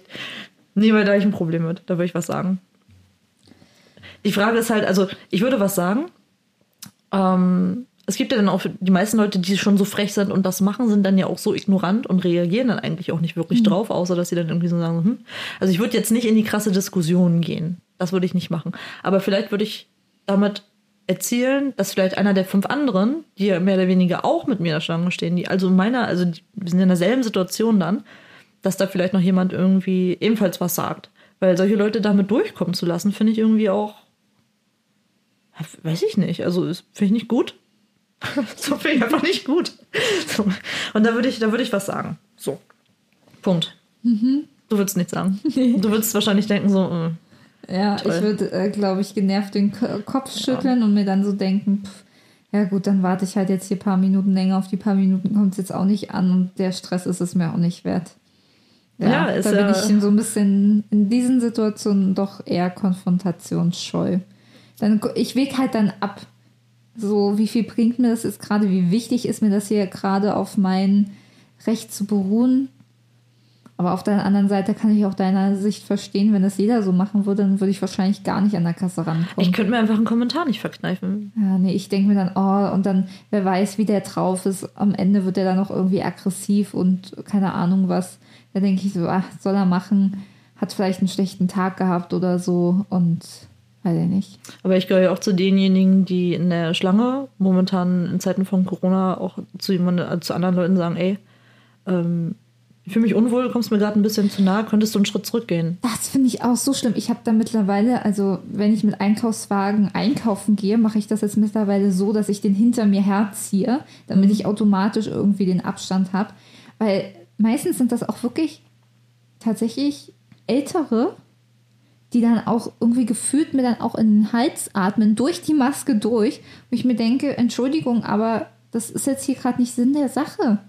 nee, weil da ich ein Problem mit. Da würde ich was sagen. Die Frage ist halt, also ich würde was sagen. Ähm, es gibt ja dann auch die meisten Leute, die schon so frech sind und das machen, sind dann ja auch so ignorant und reagieren dann eigentlich auch nicht wirklich mhm. drauf, außer dass sie dann irgendwie so sagen, hm. Also ich würde jetzt nicht in die krasse Diskussion gehen. Das würde ich nicht machen. Aber vielleicht würde ich damit erzielen, dass vielleicht einer der fünf anderen, die ja mehr oder weniger auch mit mir in der Schlange stehen, die also in meiner, also die, wir sind in derselben Situation dann, dass da vielleicht noch jemand irgendwie ebenfalls was sagt. Weil solche Leute damit durchkommen zu lassen, finde ich irgendwie auch, weiß ich nicht, also finde ich nicht gut. so finde ich einfach nicht gut. So. Und da würde ich, da würde ich was sagen. So. Punkt. Mhm. Du würdest nichts sagen. Du würdest wahrscheinlich denken, so. Äh, ja, toll. ich würde, äh, glaube ich, genervt den K Kopf schütteln ja. und mir dann so denken, pff, ja gut, dann warte ich halt jetzt hier ein paar Minuten länger. Auf die paar Minuten kommt es jetzt auch nicht an und der Stress ist es mir auch nicht wert. Ja, ja ist, da bin ich so ein bisschen in diesen Situationen doch eher konfrontationsscheu. Dann, ich wege halt dann ab so, wie viel bringt mir das jetzt gerade? Wie wichtig ist mir das hier gerade auf mein Recht zu beruhen? Aber auf der anderen Seite kann ich auch deiner Sicht verstehen, wenn das jeder so machen würde, dann würde ich wahrscheinlich gar nicht an der Kasse rankommen. Ich könnte mir einfach einen Kommentar nicht verkneifen. Ja, nee, ich denke mir dann, oh, und dann, wer weiß, wie der drauf ist. Am Ende wird er dann noch irgendwie aggressiv und keine Ahnung was. Da denke ich so, ach, soll er machen, hat vielleicht einen schlechten Tag gehabt oder so und Weiß ich nicht. Aber ich gehöre ja auch zu denjenigen, die in der Schlange momentan in Zeiten von Corona auch zu, jemand, äh, zu anderen Leuten sagen, ey, ähm, ich fühle mich unwohl, kommst mir gerade ein bisschen zu nah, könntest du einen Schritt zurückgehen. Das finde ich auch so schlimm. Ich habe da mittlerweile, also wenn ich mit Einkaufswagen einkaufen gehe, mache ich das jetzt mittlerweile so, dass ich den hinter mir herziehe, damit ich automatisch irgendwie den Abstand habe. Weil meistens sind das auch wirklich tatsächlich Ältere, die dann auch irgendwie gefühlt mir dann auch in den Hals atmen, durch die Maske durch, wo ich mir denke, Entschuldigung, aber das ist jetzt hier gerade nicht Sinn der Sache.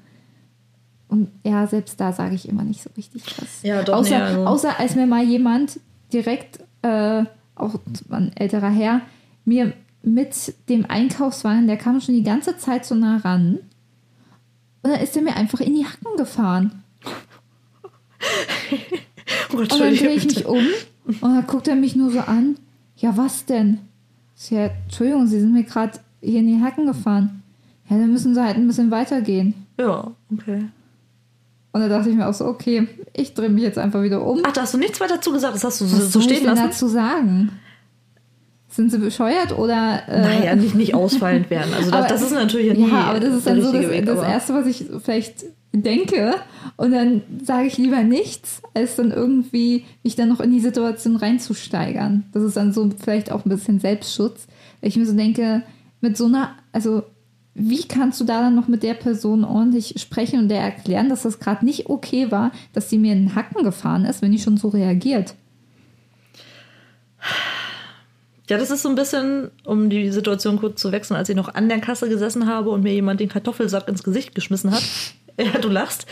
Und ja, selbst da sage ich immer nicht so richtig was. Ja, doch, außer, nee, also. außer als mir mal jemand direkt, äh, auch ein älterer Herr, mir mit dem Einkaufswagen, der kam schon die ganze Zeit so nah ran. Und dann ist er mir einfach in die Hacken gefahren. Oh Und dann drehe ich mich um und dann guckt er mich nur so an. Ja, was denn? Ich ja, Entschuldigung, Sie sind mir gerade hier in die Hacken gefahren. Ja, dann müssen Sie halt ein bisschen weitergehen. Ja, okay. Und da dachte ich mir auch so, okay, ich drehe mich jetzt einfach wieder um. Ach, da hast du nichts weiter dazu gesagt, das hast du Was so soll ich stehen denn lassen? dazu sagen? Sind sie bescheuert oder. Äh, Naja, nicht, nicht ausfallend werden. Also das, das ist natürlich nie ja, aber das ist dann so das, Weg, das Erste, was ich vielleicht denke. Und dann sage ich lieber nichts, als dann irgendwie mich dann noch in die Situation reinzusteigern. Das ist dann so vielleicht auch ein bisschen Selbstschutz. Weil ich mir so denke, mit so einer, also wie kannst du da dann noch mit der Person ordentlich sprechen und der erklären, dass das gerade nicht okay war, dass sie mir in den Hacken gefahren ist, wenn die schon so reagiert? Ja, das ist so ein bisschen, um die Situation kurz zu wechseln, als ich noch an der Kasse gesessen habe und mir jemand den Kartoffelsack ins Gesicht geschmissen hat. Ja, du lachst.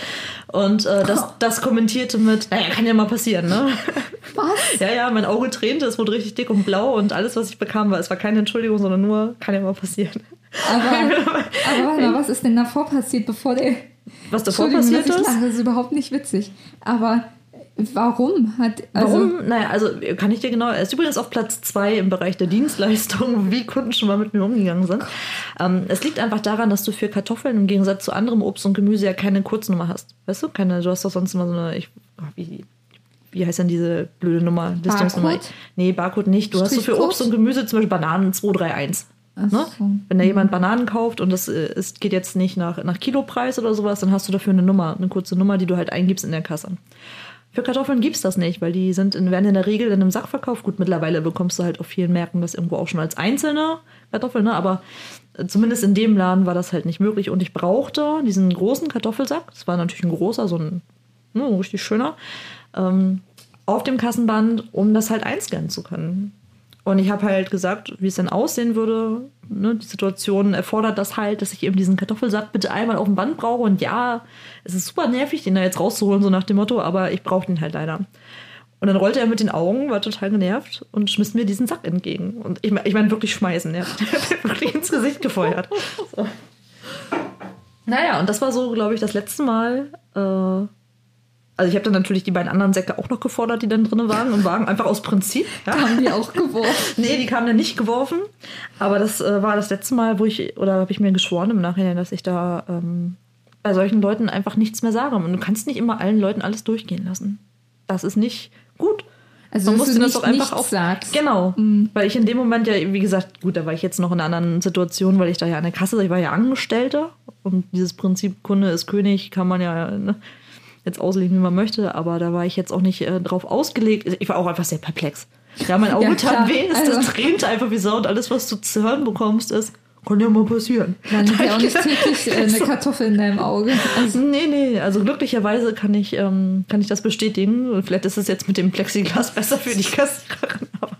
Und äh, das, das kommentierte mit, naja, kann ja mal passieren, ne? Was? Ja, ja, mein Auge tränte, es wurde richtig dick und blau und alles, was ich bekam, war, es war keine Entschuldigung, sondern nur, kann ja mal passieren. Aber, aber warte mal, was ist denn davor passiert, bevor der. Was davor passiert ist? das ist überhaupt nicht witzig. Aber warum hat. Also, Warum? Naja, also kann ich dir genau. Er ist übrigens auf Platz zwei im Bereich der Dienstleistungen, wie Kunden schon mal mit mir umgegangen sind. Ähm, es liegt einfach daran, dass du für Kartoffeln im Gegensatz zu anderem Obst und Gemüse ja keine Kurznummer hast. Weißt du? Keine, du hast doch sonst immer so eine. Ich, oh, wie, wie heißt denn diese blöde Nummer? Listungsnummer? Barcode? Nee, Barcode nicht. Du hast so für? Obst und Gemüse zum Beispiel Bananen 231. Ach Ne? so. Wenn da jemand Bananen kauft und das äh, ist, geht jetzt nicht nach, nach Kilopreis oder sowas, dann hast du dafür eine Nummer, eine kurze Nummer, die du halt eingibst in der Kasse. Für Kartoffeln gibt's das nicht, weil die sind in, werden in der Regel in einem Sack verkauft. Gut, mittlerweile bekommst du halt auf vielen Märkten das irgendwo auch schon als einzelne Kartoffeln, ne? aber äh, zumindest in dem Laden war das halt nicht möglich. Und ich brauchte diesen großen Kartoffelsack, das war natürlich ein großer, so ein, ne, richtig schöner, ähm, auf dem Kassenband, um das halt einscannen zu können. Und ich habe halt gesagt, wie es denn aussehen würde. Ne, die Situation erfordert das halt, dass ich eben diesen Kartoffelsack bitte einmal auf dem Band brauche. Und ja, es ist super nervig, den da jetzt rauszuholen, so nach dem Motto, aber ich brauche den halt leider. Und dann rollte er mit den Augen, war total genervt und schmiss mir diesen Sack entgegen. Und ich meine ich mein wirklich schmeißen, ja. Der hat mir wirklich ins Gesicht gefeuert. So. Naja, und das war so, glaube ich, das letzte Mal. Äh, also ich habe dann natürlich die beiden anderen Säcke auch noch gefordert, die dann drin waren und Wagen einfach aus Prinzip. Ja. haben die auch geworfen. Nee, die kamen dann nicht geworfen. Aber das äh, war das letzte Mal, wo ich, oder habe ich mir geschworen im Nachhinein, dass ich da ähm, bei solchen Leuten einfach nichts mehr sage. Und du kannst nicht immer allen Leuten alles durchgehen lassen. Das ist nicht gut. Also, Man du das doch einfach auf. sagst. Genau. Weil ich in dem Moment ja, wie gesagt, gut, da war ich jetzt noch in einer anderen Situation, weil ich da ja an der Kasse, ich war ja Angestellte und dieses Prinzip Kunde ist König kann man ja ne, jetzt auslegen, wie man möchte, aber da war ich jetzt auch nicht äh, drauf ausgelegt. Ich war auch einfach sehr perplex. Ja, mein Auge Ja, tat weh, es Also- das tränt einfach wie Sau und alles, was du zu hören bekommst, ist, kann ja mal passieren. Dann ist ja auch ich nicht täglich äh, eine Kartoffel in deinem Auge. Also, Nee, nee, also glücklicherweise kann ich, ähm, kann ich das bestätigen. Vielleicht ist es jetzt mit dem Plexiglas besser für die Kassiererin, aber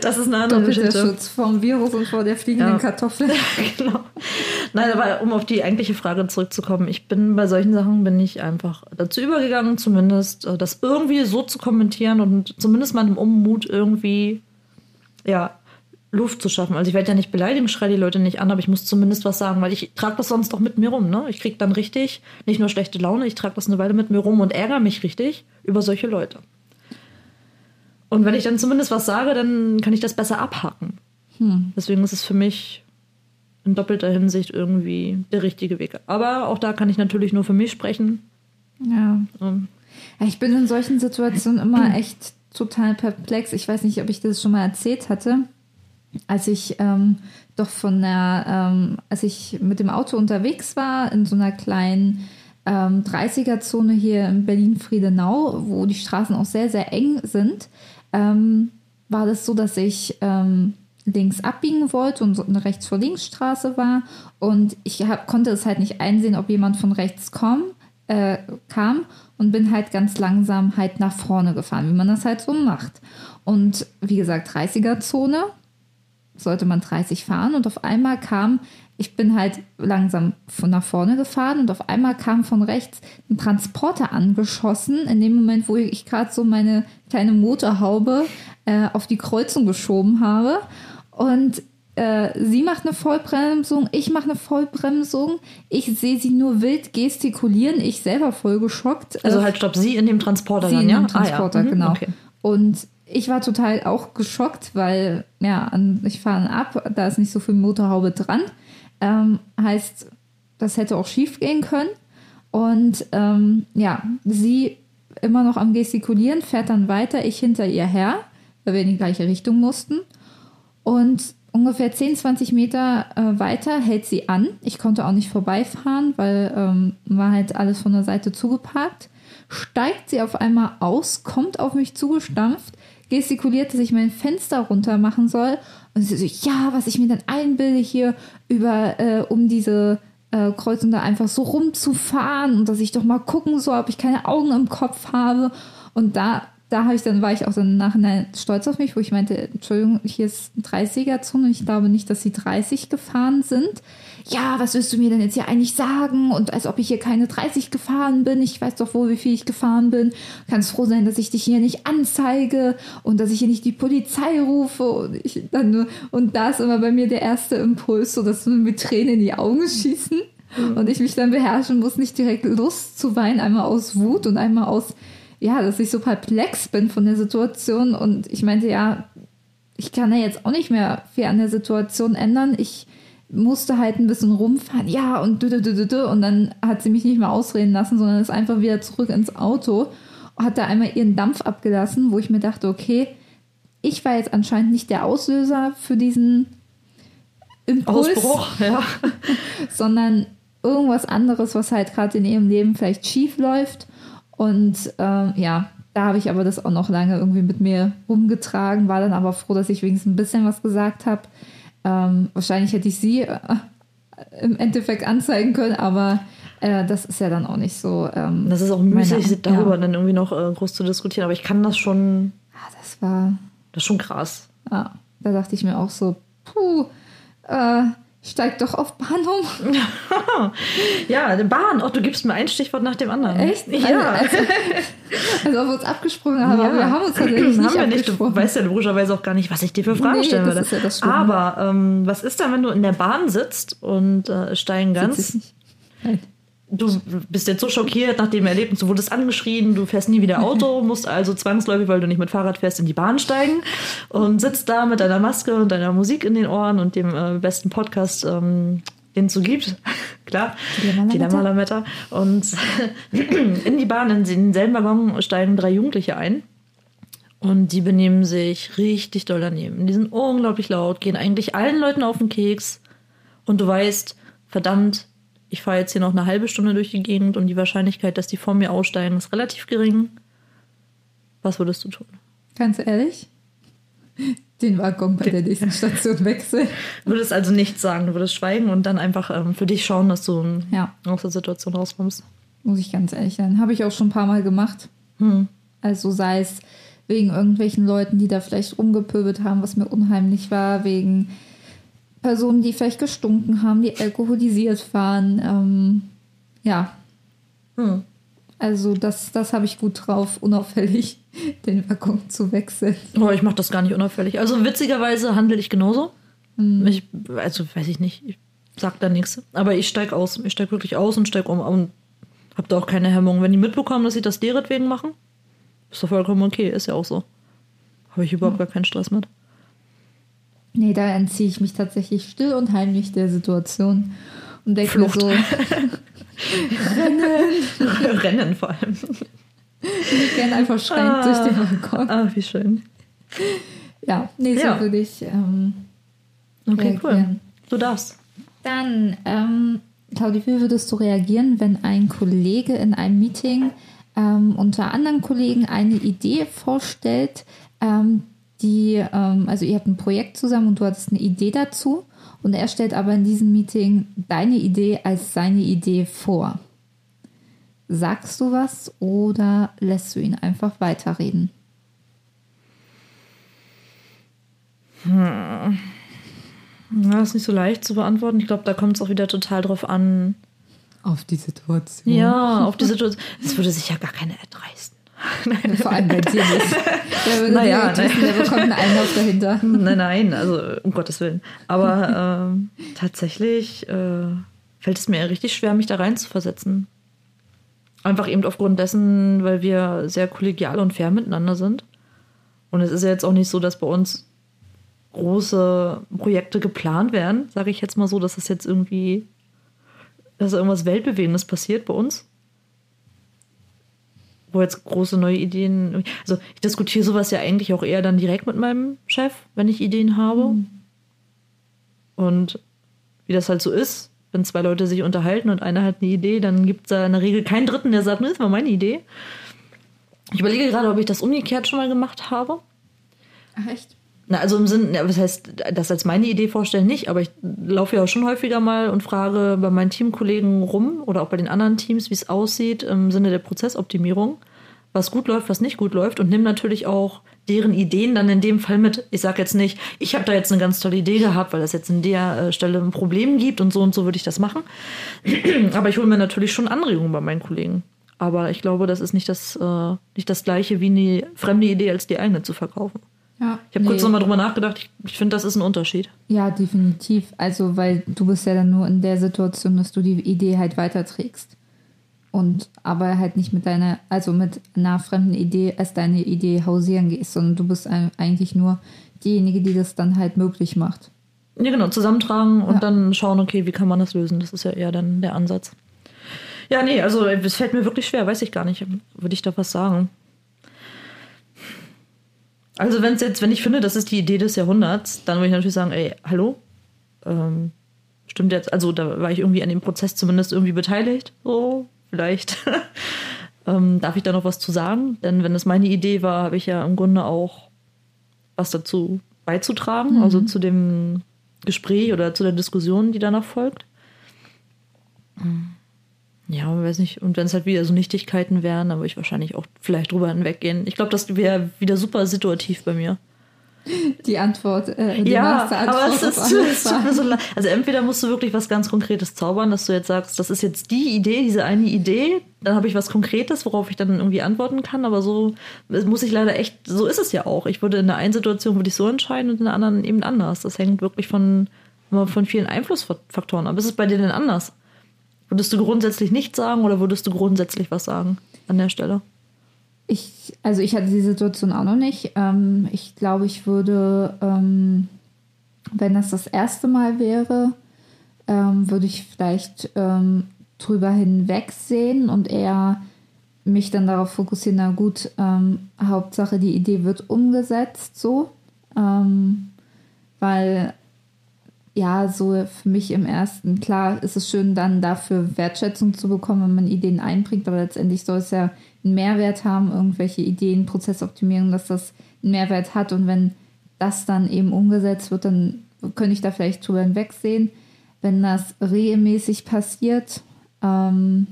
das ist eine andere doppelter Geschichte. Schutz vom Virus und vor der fliegenden Ja. Kartoffel. genau. Nein, aber um auf die eigentliche Frage zurückzukommen, ich bin bei solchen Sachen bin ich einfach dazu übergegangen, zumindest äh, das irgendwie so zu kommentieren und zumindest meinem Unmut irgendwie ja Luft zu schaffen. Also ich werde ja nicht beleidigen, schreie die Leute nicht an, aber ich muss zumindest was sagen, weil ich trage das sonst doch mit mir rum. Ne? Ich kriege dann richtig nicht nur schlechte Laune, ich trage das eine Weile mit mir rum und ärgere mich richtig über solche Leute. Und wenn ich dann zumindest was sage, dann kann ich das besser abhaken. Deswegen ist es für mich in doppelter Hinsicht irgendwie der richtige Weg. Aber auch da kann ich natürlich nur für mich sprechen. Ja. Ähm, Ja, Ich bin in solchen Situationen immer echt total perplex. Ich weiß nicht, ob ich das schon mal erzählt hatte. Als ich ähm, doch von der, ähm, als ich mit dem Auto unterwegs war, in so einer kleinen ähm, 30er-Zone hier in Berlin-Friedenau, wo die Straßen auch sehr, sehr eng sind, ähm, war das so, dass ich ähm, links abbiegen wollte und eine rechts vor links Straße war und ich hab, konnte es halt nicht einsehen, ob jemand von rechts komm, äh, kam und bin halt ganz langsam halt nach vorne gefahren, wie man das halt so macht. Und wie gesagt, 30er-Zone, sollte man 30 fahren und auf einmal kam, ich bin halt langsam von nach vorne gefahren und auf einmal kam von rechts ein Transporter angeschossen, in dem Moment, wo ich gerade so meine kleine Motorhaube äh, auf die Kreuzung geschoben habe und äh, sie macht eine Vollbremsung, ich mache eine Vollbremsung. Ich sehe sie nur wild gestikulieren, ich selber voll geschockt. Also halt, stopp, sie in dem Transporter sie dann, in ja? dem Transporter, ah, ja. Mhm, genau. Okay. Und ich war total auch geschockt, weil, ja, ich fahre ab, da ist nicht so viel Motorhaube dran. Ähm, heißt, das hätte auch schief gehen können. Und ähm, ja, sie immer noch am Gestikulieren, fährt dann weiter, ich hinter ihr her, weil wir in die gleiche Richtung mussten. Und ungefähr 10, 20 Meter äh, weiter hält sie an. Ich konnte auch nicht vorbeifahren, weil ähm, war halt alles von der Seite zugeparkt. Steigt sie auf einmal aus, kommt auf mich zugestampft, gestikuliert, dass ich mein Fenster runter machen soll. Und sie so, ja, was ich mir dann einbilde, hier über, äh, um diese äh, Kreuzung da einfach so rumzufahren und dass ich doch mal gucken soll, ob ich keine Augen im Kopf habe. Und da, da habe ich dann, war ich auch dann im Nachhinein stolz auf mich, wo ich meinte, Entschuldigung, hier ist 30er-Zone und ich glaube nicht, dass sie 30 gefahren sind. Ja, was willst du mir denn jetzt hier eigentlich sagen? Und als ob ich hier keine 30 gefahren bin. Ich weiß doch wohl, wie viel ich gefahren bin. Kannst froh sein, dass ich dich hier nicht anzeige und dass ich hier nicht die Polizei rufe. Und, ich dann nur, und da ist immer bei mir der erste Impuls, so dass mir mit Tränen in die Augen schießen. Und ich mich dann beherrschen muss, nicht direkt Lust zu weinen, einmal aus Wut und einmal aus, ja, dass ich so perplex bin von der Situation. Und ich meinte, ja, ich kann ja jetzt auch nicht mehr viel an der Situation ändern. Ich musste halt ein bisschen rumfahren, ja, und dü, dü, dü, dü, und dann hat sie mich nicht mehr ausreden lassen, sondern ist einfach wieder zurück ins Auto und hat da einmal ihren Dampf abgelassen, wo ich mir dachte, okay, ich war jetzt anscheinend nicht der Auslöser für diesen Impuls, Ausbruch, ja. sondern irgendwas anderes, was halt gerade in ihrem Leben vielleicht schief läuft. Und ähm, ja, da habe ich aber das auch noch lange irgendwie mit mir rumgetragen, war dann aber froh, dass ich wenigstens ein bisschen was gesagt habe. Ähm, wahrscheinlich hätte ich sie äh, im Endeffekt anzeigen können, aber äh, das ist ja dann auch nicht so. Ähm, Das ist auch meine- müßig, darüber Ja, dann irgendwie noch äh, groß zu diskutieren, aber ich kann das schon, Ah, das war, das ist schon krass. ja, da dachte ich mir auch so, puh, äh, steig doch auf Bahn um. Ja, Bahn. Oh, du gibst mir ein Stichwort nach dem anderen. Echt? Ja. Also, also ob wir uns abgesprochen haben, aber Ja. wir haben uns tatsächlich nicht haben wir nicht. Du weißt ja logischerweise auch gar nicht, was ich dir für Fragen Nee, stellen würde. ja das Schlimme. Aber ähm, was ist dann, wenn du in der Bahn sitzt und äh, steigen ganz? ich nicht. Nein. Du bist jetzt so schockiert nach dem Erlebnis, du wurdest angeschrien, du fährst nie wieder Auto, musst also zwangsläufig, weil du nicht mit Fahrrad fährst, in die Bahn steigen und sitzt da mit deiner Maske und deiner Musik in den Ohren und dem äh, besten Podcast, ähm, den es so gibt. Klar, Dilemma Lametta. Und in die Bahn, in denselben Waggon steigen drei Jugendliche ein. Und die benehmen sich richtig doll daneben. Die sind unglaublich laut, gehen eigentlich allen Leuten auf den Keks. Und du weißt, verdammt, ich fahre jetzt hier noch eine halbe Stunde durch die Gegend und die Wahrscheinlichkeit, dass die vor mir aussteigen, ist relativ gering. Was würdest du tun? Ganz ehrlich, den Waggon bei der nächsten Station wechseln. Du würdest also nichts sagen, du würdest schweigen und dann einfach ähm, für dich schauen, dass du Ja. aus der Situation rauskommst. Muss ich ganz ehrlich sein. Habe ich auch schon ein paar Mal gemacht. Hm. Also sei es wegen irgendwelchen Leuten, die da vielleicht rumgepöbelt haben, was mir unheimlich war, wegen Personen, die vielleicht gestunken haben, die alkoholisiert waren. Ähm, ja, Hm. also das, das habe ich gut drauf, unauffällig den Waggon zu wechseln. Oh, ich mache das gar nicht unauffällig. Also witzigerweise handle ich genauso. Hm. Ich, also weiß ich nicht, ich sag da nichts. Aber ich steig aus. Ich steig wirklich aus und steig um und hab da auch keine Hemmung. Wenn die mitbekommen, dass sie das deretwegen machen, ist doch vollkommen okay. Ist ja auch so. Habe ich überhaupt gar keinen Stress mit. Nee, da entziehe ich mich tatsächlich still und heimlich der Situation und denke mir Flucht. so, Rennen vor allem. Ich gerne einfach schreiend ah, durch den Balkon. Ah, wie schön. Ja, nee, so ja. würde ich. Ähm, okay, reagieren. cool. Du darfst. Dann, ähm, Claudi, wie würdest du reagieren, wenn ein Kollege in einem Meeting ähm, unter anderen Kollegen eine Idee vorstellt, ähm, die, ähm, also ihr habt ein Projekt zusammen und du hattest eine Idee dazu und er stellt aber in diesem Meeting deine Idee als seine Idee vor. Sagst du was oder lässt du ihn einfach weiterreden? Hm. Das ist nicht so leicht zu beantworten. Ich glaube, da kommt es auch wieder total drauf an. Auf die Situation. Ja, auf die Situation. Das würde sich ja gar keine erdreisten. Nein. Vor allem bei dir nicht. Der naja, nein. der bekommt einen Einlauf dahinter. Nein, nein, also um Gottes Willen. Aber ähm, tatsächlich äh, fällt es mir richtig schwer, mich da rein zu versetzen. Einfach eben aufgrund dessen, weil wir sehr kollegial und fair miteinander sind. Und es ist ja jetzt auch nicht so, dass bei uns große Projekte geplant werden, sage ich jetzt mal so, dass das jetzt irgendwie, dass irgendwas Weltbewegendes passiert bei uns wo jetzt große neue Ideen. Also ich diskutiere sowas ja eigentlich auch eher dann direkt mit meinem Chef, wenn ich Ideen habe. Mhm. Und wie das halt so ist, wenn zwei Leute sich unterhalten und einer hat eine Idee, dann gibt es da in der Regel keinen Dritten, der sagt, das war meine Idee. Ich überlege gerade, ob ich das umgekehrt schon mal gemacht habe. Echt? Na, also im Sinn, ja, was heißt, das als meine Idee vorstellen nicht, aber ich laufe ja auch schon häufiger mal und frage bei meinen Teamkollegen rum oder auch bei den anderen Teams, wie es aussieht im Sinne der Prozessoptimierung, was gut läuft, was nicht gut läuft und nimm natürlich auch deren Ideen dann in dem Fall mit. Ich sage jetzt nicht, ich habe da jetzt eine ganz tolle Idee gehabt, weil es jetzt in der äh, Stelle ein Problem gibt und so und so würde ich das machen. aber ich hole mir natürlich schon Anregungen bei meinen Kollegen. Aber ich glaube, das ist nicht das, äh, nicht das gleiche wie eine fremde Idee als die eigene zu verkaufen. Ja, ich habe nee. kurz nochmal drüber nachgedacht. Ich, ich finde, das ist ein Unterschied. Ja, definitiv. Also, weil du bist ja dann nur in der Situation, dass du die Idee halt weiterträgst. Und aber halt nicht mit deiner, also mit einer fremden Idee als deine Idee hausieren gehst, sondern du bist eigentlich nur diejenige, die das dann halt möglich macht. Ja, genau, zusammentragen und ja. dann schauen, okay, wie kann man das lösen? Das ist ja eher dann der Ansatz. Ja, nee, also es fällt mir wirklich schwer, weiß ich gar nicht. Würde ich da was sagen? Also wenn es jetzt, wenn ich finde, das ist die Idee des Jahrhunderts, dann würde ich natürlich sagen, ey, hallo? Ähm, stimmt jetzt, also da war ich irgendwie an dem Prozess zumindest irgendwie beteiligt. So, vielleicht ähm, darf ich da noch was zu sagen. Denn wenn es meine Idee war, habe ich ja im Grunde auch was dazu beizutragen, mhm. also zu dem Gespräch oder zu der Diskussion, die danach folgt. Mhm. Ja, weiß nicht. Und wenn es halt wieder so Nichtigkeiten wären, dann würde ich wahrscheinlich auch vielleicht drüber hinweggehen. Ich glaube, das wäre wieder super situativ bei mir. Die Antwort, äh, die ja, aber es ist, es tut mir so leid. Also entweder musst du wirklich was ganz Konkretes zaubern, dass du jetzt sagst, das ist jetzt die Idee, diese eine Idee, dann habe ich was Konkretes, worauf ich dann irgendwie antworten kann, aber so muss ich leider echt, so ist es ja auch. Ich würde in der einen Situation würde ich so entscheiden und in der anderen eben anders. Das hängt wirklich von, von vielen Einflussfaktoren ab. Ist es bei dir denn anders? Würdest du grundsätzlich nichts sagen oder würdest du grundsätzlich was sagen an der Stelle? Ich, also ich hatte die Situation auch noch nicht. Ähm, ich glaube, ich würde, ähm, wenn das das erste Mal wäre, ähm, würde ich vielleicht ähm, drüber hinwegsehen und eher mich dann darauf fokussieren, na gut, ähm, Hauptsache die Idee wird umgesetzt, so. Ähm, weil ja, so für mich im ersten, klar ist es schön, dann dafür Wertschätzung zu bekommen, wenn man Ideen einbringt, aber letztendlich soll es ja einen Mehrwert haben, irgendwelche Ideen, Prozessoptimierung, dass das einen Mehrwert hat und wenn das dann eben umgesetzt wird, dann könnte ich da vielleicht drüber hinwegsehen. Wenn das regelmäßig passiert, ähm,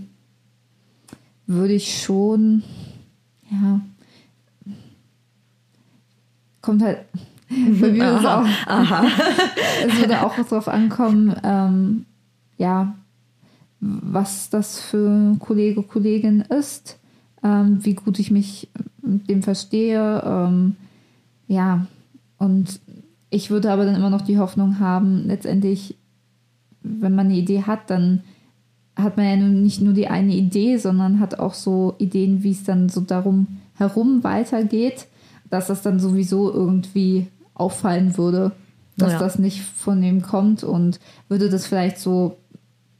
würde ich schon, ja, kommt halt, bei mir aha, ist auch, aha. es würde auch darauf ankommen, ähm, ja, was das für Kollege, Kollegin ist, ähm, wie gut ich mich mit dem verstehe. Ähm, ja, und ich würde aber dann immer noch die Hoffnung haben, letztendlich, wenn man eine Idee hat, dann hat man ja nicht nur die eine Idee, sondern hat auch so Ideen, wie es dann so darum herum weitergeht, dass das dann sowieso irgendwie auffallen würde, dass ja. das nicht von dem kommt und würde das vielleicht so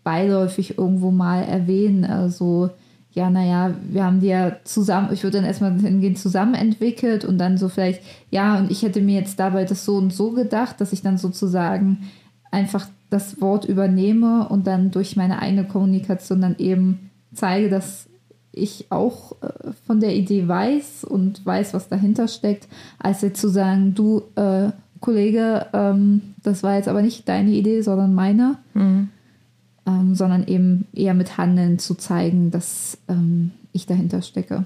beiläufig irgendwo mal erwähnen. Also ja, naja, wir haben die ja zusammen, ich würde dann erstmal hingehen, zusammen entwickelt und dann so vielleicht, ja, und ich hätte mir jetzt dabei das so und so gedacht, dass ich dann sozusagen einfach das Wort übernehme und dann durch meine eigene Kommunikation dann eben zeige, dass ich auch äh, von der Idee weiß und weiß, was dahinter steckt, als jetzt zu sagen, du äh, Kollege, ähm, das war jetzt aber nicht deine Idee, sondern meine. Mhm ähm, sondern eben eher mit Handeln zu zeigen, dass ähm, ich dahinter stecke.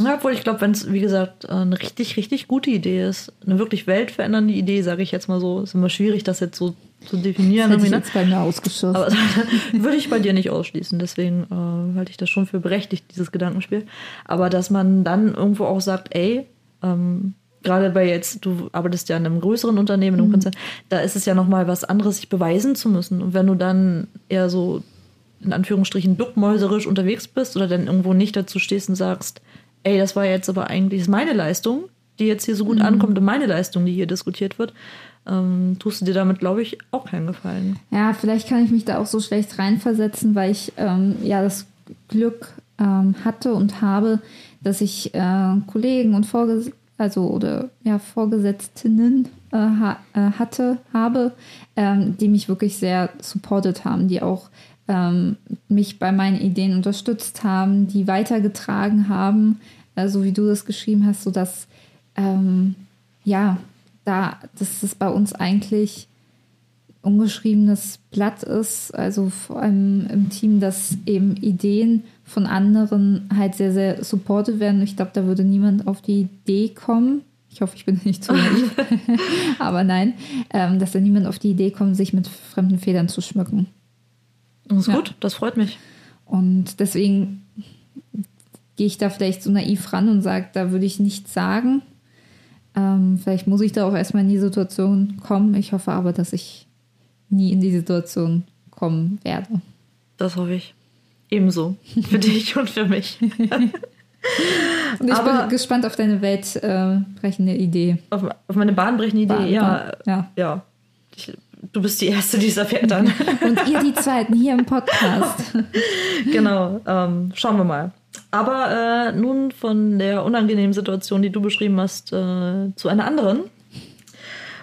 Ja, obwohl ich glaube, wenn es, wie gesagt, eine richtig, richtig gute Idee ist, eine wirklich weltverändernde Idee, sage ich jetzt mal so, ist immer schwierig, das jetzt so zu definieren. Das hätte ich jetzt bei mir ausgeschossen. Aber würde ich bei dir nicht ausschließen, deswegen äh, halte ich das schon für berechtigt, dieses Gedankenspiel. Aber dass man dann irgendwo auch sagt, ey, ähm, gerade bei jetzt, du arbeitest ja in einem größeren Unternehmen, in einem mhm. Konzern, da ist es ja nochmal was anderes, sich beweisen zu müssen. Und wenn du dann eher so in Anführungsstrichen duckmäuserisch unterwegs bist oder dann irgendwo nicht dazu stehst und sagst, ey, das war jetzt aber eigentlich meine Leistung, die jetzt hier so gut mhm. ankommt und meine Leistung, die hier diskutiert wird, ähm, tust du dir damit, glaube ich, auch keinen Gefallen. Ja, vielleicht kann ich mich da auch so schlecht reinversetzen, weil ich ähm, ja das Glück ähm, hatte und habe, dass ich äh, Kollegen und Vorgesetzte also oder ja, Vorgesetztinnen äh, ha, äh, hatte, habe, ähm, die mich wirklich sehr supportet haben, die auch ähm, mich bei meinen Ideen unterstützt haben, die weitergetragen haben, äh, so wie du das geschrieben hast, sodass ähm, ja, da, dass es bei uns eigentlich ungeschriebenes Blatt ist, also vor allem im Team, dass eben Ideen von anderen halt sehr, sehr supported werden. Ich glaube, da würde niemand auf die Idee kommen. Ich hoffe, ich bin nicht zu naiv. Aber nein, ähm, dass da niemand auf die Idee kommt, sich mit fremden Federn zu schmücken. Das ist ja. gut, das freut mich. Und deswegen gehe ich da vielleicht so naiv ran und sage, da würde ich nichts sagen. Ähm, vielleicht muss ich da auch erstmal in die Situation kommen. Ich hoffe aber, dass ich nie in die Situation kommen werde. Das hoffe ich. Ebenso. Für dich und für mich. Und ich Aber bin gespannt auf deine weltbrechende äh, Idee. Auf, auf, meine bahnbrechende Idee, Bahn, ja. ja. ja. Ich, du bist die Erste, die es erfährt dann. Und ihr die Zweiten hier im Podcast. genau, ähm, schauen wir mal. Aber äh, nun von der unangenehmen Situation, die du beschrieben hast, äh, zu einer anderen.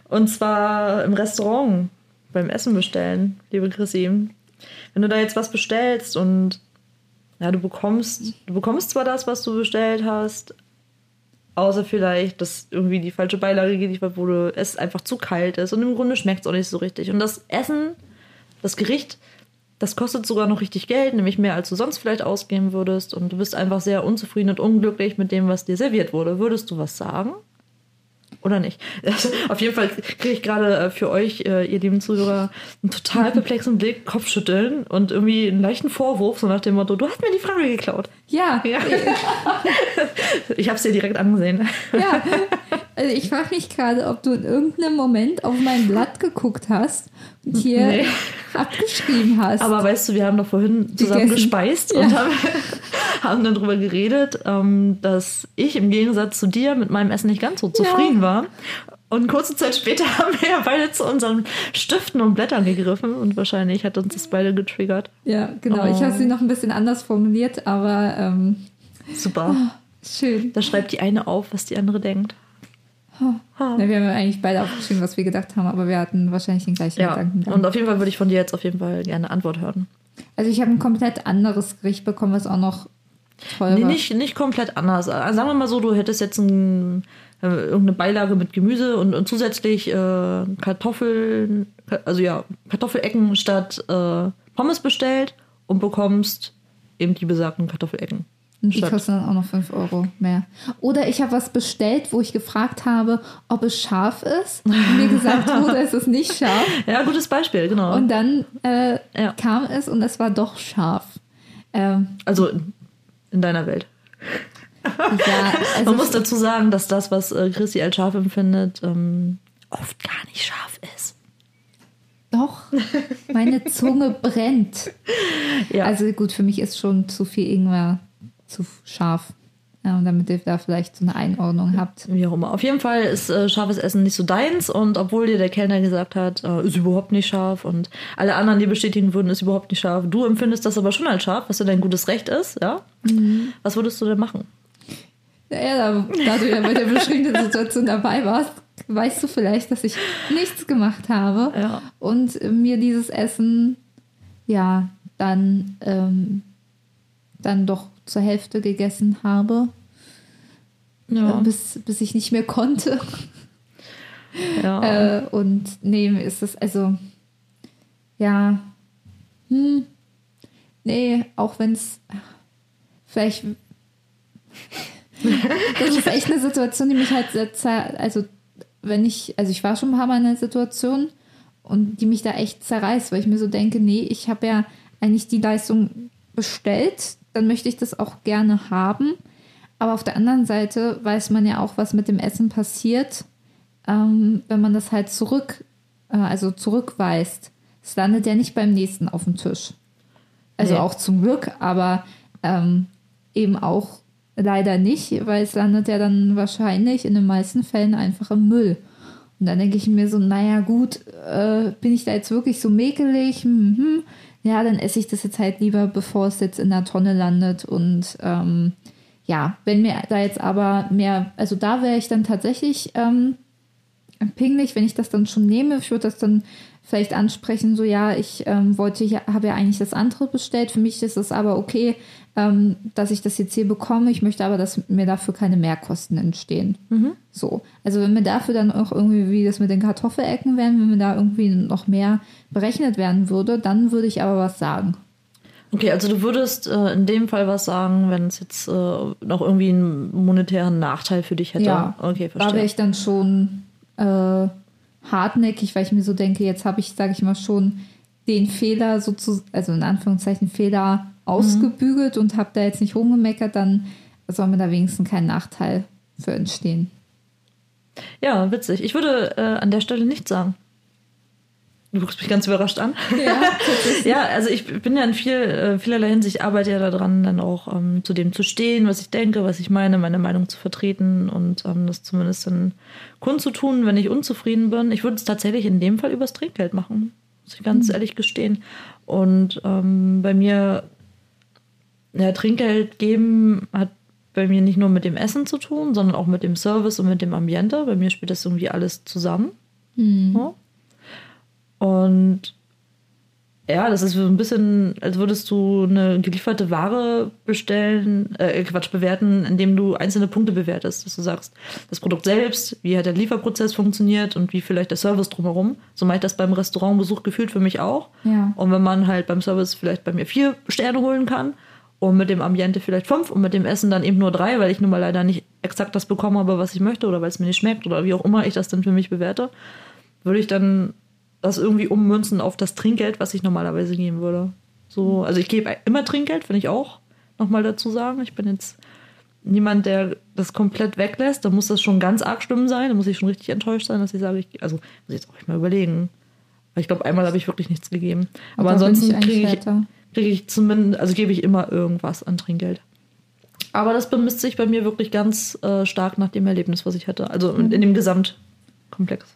Und zwar im Restaurant beim Essen bestellen, liebe Chrissy wenn du da jetzt was bestellst und ja, du bekommst, du bekommst zwar das, was du bestellt hast, außer vielleicht, dass irgendwie die falsche Beilage geliefert wurde, es einfach zu kalt ist und im Grunde schmeckt es auch nicht so richtig. Und das Essen, das Gericht, das kostet sogar noch richtig Geld, nämlich mehr als du sonst vielleicht ausgeben würdest und du bist einfach sehr unzufrieden und unglücklich mit dem, was dir serviert wurde. Würdest du was sagen? Oder nicht? Auf jeden Fall kriege ich gerade äh, für euch, äh, ihr lieben Zuhörer, einen total perplexen Blick, Kopfschütteln und irgendwie einen leichten Vorwurf, so nach dem Motto, du hast mir die Frage geklaut. Ja. ja. ich habe es dir direkt angesehen. Ja. Also ich frage mich gerade, ob du in irgendeinem Moment auf mein Blatt geguckt hast und hier nee. abgeschrieben hast. Aber weißt du, wir haben doch vorhin zusammen Gegessen. gespeist ja. und haben, haben dann darüber geredet, ähm, dass ich im Gegensatz zu dir mit meinem Essen nicht ganz so zufrieden ja. war. Und kurze Zeit später haben wir ja beide zu unseren Stiften und Blättern gegriffen und wahrscheinlich hat uns das beide getriggert. Ja, genau. Oh. Ich habe sie noch ein bisschen anders formuliert, aber ähm, super. Oh, schön. Da schreibt die eine auf, was die andere denkt. Ha. wir haben eigentlich beide aufgeschrieben, was wir gedacht haben, aber wir hatten wahrscheinlich den gleichen ja. Gedanken. Dann. Und auf jeden Fall würde ich von dir jetzt auf jeden Fall gerne Antwort hören. Also ich habe ein komplett anderes Gericht bekommen, was auch noch toll nee, war. Nicht, nicht komplett anders. Also sagen wir mal so, du hättest jetzt ein, äh, irgendeine Beilage mit Gemüse und, und zusätzlich äh, Kartoffeln, also ja, Kartoffelecken statt äh, Pommes bestellt und bekommst eben die besagten Kartoffelecken. Und die kosten dann auch noch 5 Euro mehr. Oder ich habe was bestellt, wo ich gefragt habe, ob es scharf ist. Und mir gesagt wurde, es ist nicht scharf. Ja, gutes Beispiel, genau. Und dann äh, ja. kam es und es war doch scharf. Ähm, also in deiner Welt. Ja, also Man muss dazu sagen, dass das, was äh, Chrissy als scharf empfindet, ähm, oft gar nicht scharf ist. Doch, meine Zunge brennt. Ja. Also gut, für mich ist schon zu viel Ingwer zu scharf. Ja, damit ihr da vielleicht so eine Einordnung habt. Wie auch immer. Auf jeden Fall ist äh, scharfes Essen nicht so deins und obwohl dir der Kellner gesagt hat, äh, ist überhaupt nicht scharf und alle anderen, die bestätigen würden, ist überhaupt nicht scharf. Du empfindest das aber schon als scharf, was ja dein gutes Recht ist, ja? Mhm. Was würdest du denn machen? Ja, da, da du ja bei der beschriebenen Situation dabei warst, weißt du vielleicht, dass ich nichts gemacht habe ja. und mir dieses Essen ja dann, ähm, dann doch zur Hälfte gegessen habe. Ja. Äh, bis, bis ich nicht mehr konnte. Ja. Äh, und nee, ist das, also, ja, hm, nee, auch wenn es vielleicht, das ist echt eine Situation, die mich halt, also, wenn ich, also ich war schon ein paar Mal in einer Situation und die mich da echt zerreißt, weil ich mir so denke, nee, ich habe ja eigentlich die Leistung bestellt, dann möchte ich das auch gerne haben. Aber auf der anderen Seite weiß man ja auch, was mit dem Essen passiert, ähm, wenn man das halt zurück, äh, also zurückweist. Es landet ja nicht beim nächsten auf dem Tisch. Also nee. auch zum Glück, aber ähm, eben auch leider nicht, weil es landet ja dann wahrscheinlich in den meisten Fällen einfach im Müll. Und dann denke ich mir so, naja gut, äh, bin ich da jetzt wirklich so mäkelig? Mhm ja, dann esse ich das jetzt halt lieber, bevor es jetzt in der Tonne landet. Und ähm, ja, wenn mir da jetzt aber mehr, also da wäre ich dann tatsächlich ähm, pingelig, wenn ich das dann schon nehme. Ich würde das dann vielleicht ansprechen, so ja, ich ähm, wollte, ja, habe ja eigentlich das andere bestellt. Für mich ist es aber okay, dass ich das jetzt hier bekomme. Ich möchte aber, dass mir dafür keine Mehrkosten entstehen. Mhm. So. Also wenn mir dafür dann auch irgendwie, wie das mit den Kartoffelecken wären, wenn mir da irgendwie noch mehr berechnet werden würde, dann würde ich aber was sagen. Okay, also du würdest äh, in dem Fall was sagen, wenn es jetzt äh, noch irgendwie einen monetären Nachteil für dich hätte. Ja, okay, verstehe. Da wäre ich dann schon äh, hartnäckig, weil ich mir so denke, jetzt habe ich, sage ich mal, schon den Fehler sozusagen, also in Anführungszeichen Fehler ausgebügelt mhm. und habe da jetzt nicht rumgemeckert, dann soll mir da wenigstens kein Nachteil für entstehen. Ja, witzig. Ich würde äh, an der Stelle nichts sagen. Du guckst mich ganz überrascht an. Ja, ja also ich bin ja in viel, äh, vielerlei Hinsicht, arbeite ja daran, dann auch ähm, zu dem zu stehen, was ich denke, was ich meine, meine Meinung zu vertreten und ähm, das zumindest dann kundzutun, wenn ich unzufrieden bin. Ich würde es tatsächlich in dem Fall übers Trinkgeld machen, muss ich ganz mhm. ehrlich gestehen. Und ähm, bei mir ja, Trinkgeld geben hat bei mir nicht nur mit dem Essen zu tun, sondern auch mit dem Service und mit dem Ambiente. Bei mir spielt das irgendwie alles zusammen. Mhm. Ja. Und ja, das ist so ein bisschen, als würdest du eine gelieferte Ware bestellen, äh, Quatsch, bewerten, indem du einzelne Punkte bewertest. Dass du sagst, das Produkt selbst, wie hat der Lieferprozess funktioniert und wie vielleicht der Service drumherum. So meint das beim Restaurantbesuch gefühlt für mich auch. Ja. Und wenn man halt beim Service vielleicht bei mir vier Sterne holen kann, und mit dem Ambiente vielleicht fünf und mit dem Essen dann eben nur drei, weil ich nun mal leider nicht exakt das bekommen habe, was ich möchte oder weil es mir nicht schmeckt oder wie auch immer ich das dann für mich bewerte, würde ich dann das irgendwie ummünzen auf das Trinkgeld, was ich normalerweise geben würde. So, also ich gebe immer Trinkgeld, finde ich auch, nochmal dazu sagen. Ich bin jetzt niemand, der das komplett weglässt. Da muss das schon ganz arg schlimm sein. Da muss ich schon richtig enttäuscht sein, dass ich sage, ich, also muss ich jetzt auch mal überlegen. Weil ich glaube, einmal habe ich wirklich nichts gegeben. Aber ansonsten kriege ich, kriege ich zumindest, also gebe ich immer irgendwas an Trinkgeld. Aber das bemisst sich bei mir wirklich ganz äh, stark nach dem Erlebnis, was ich hatte. Also in, in dem Gesamtkomplex.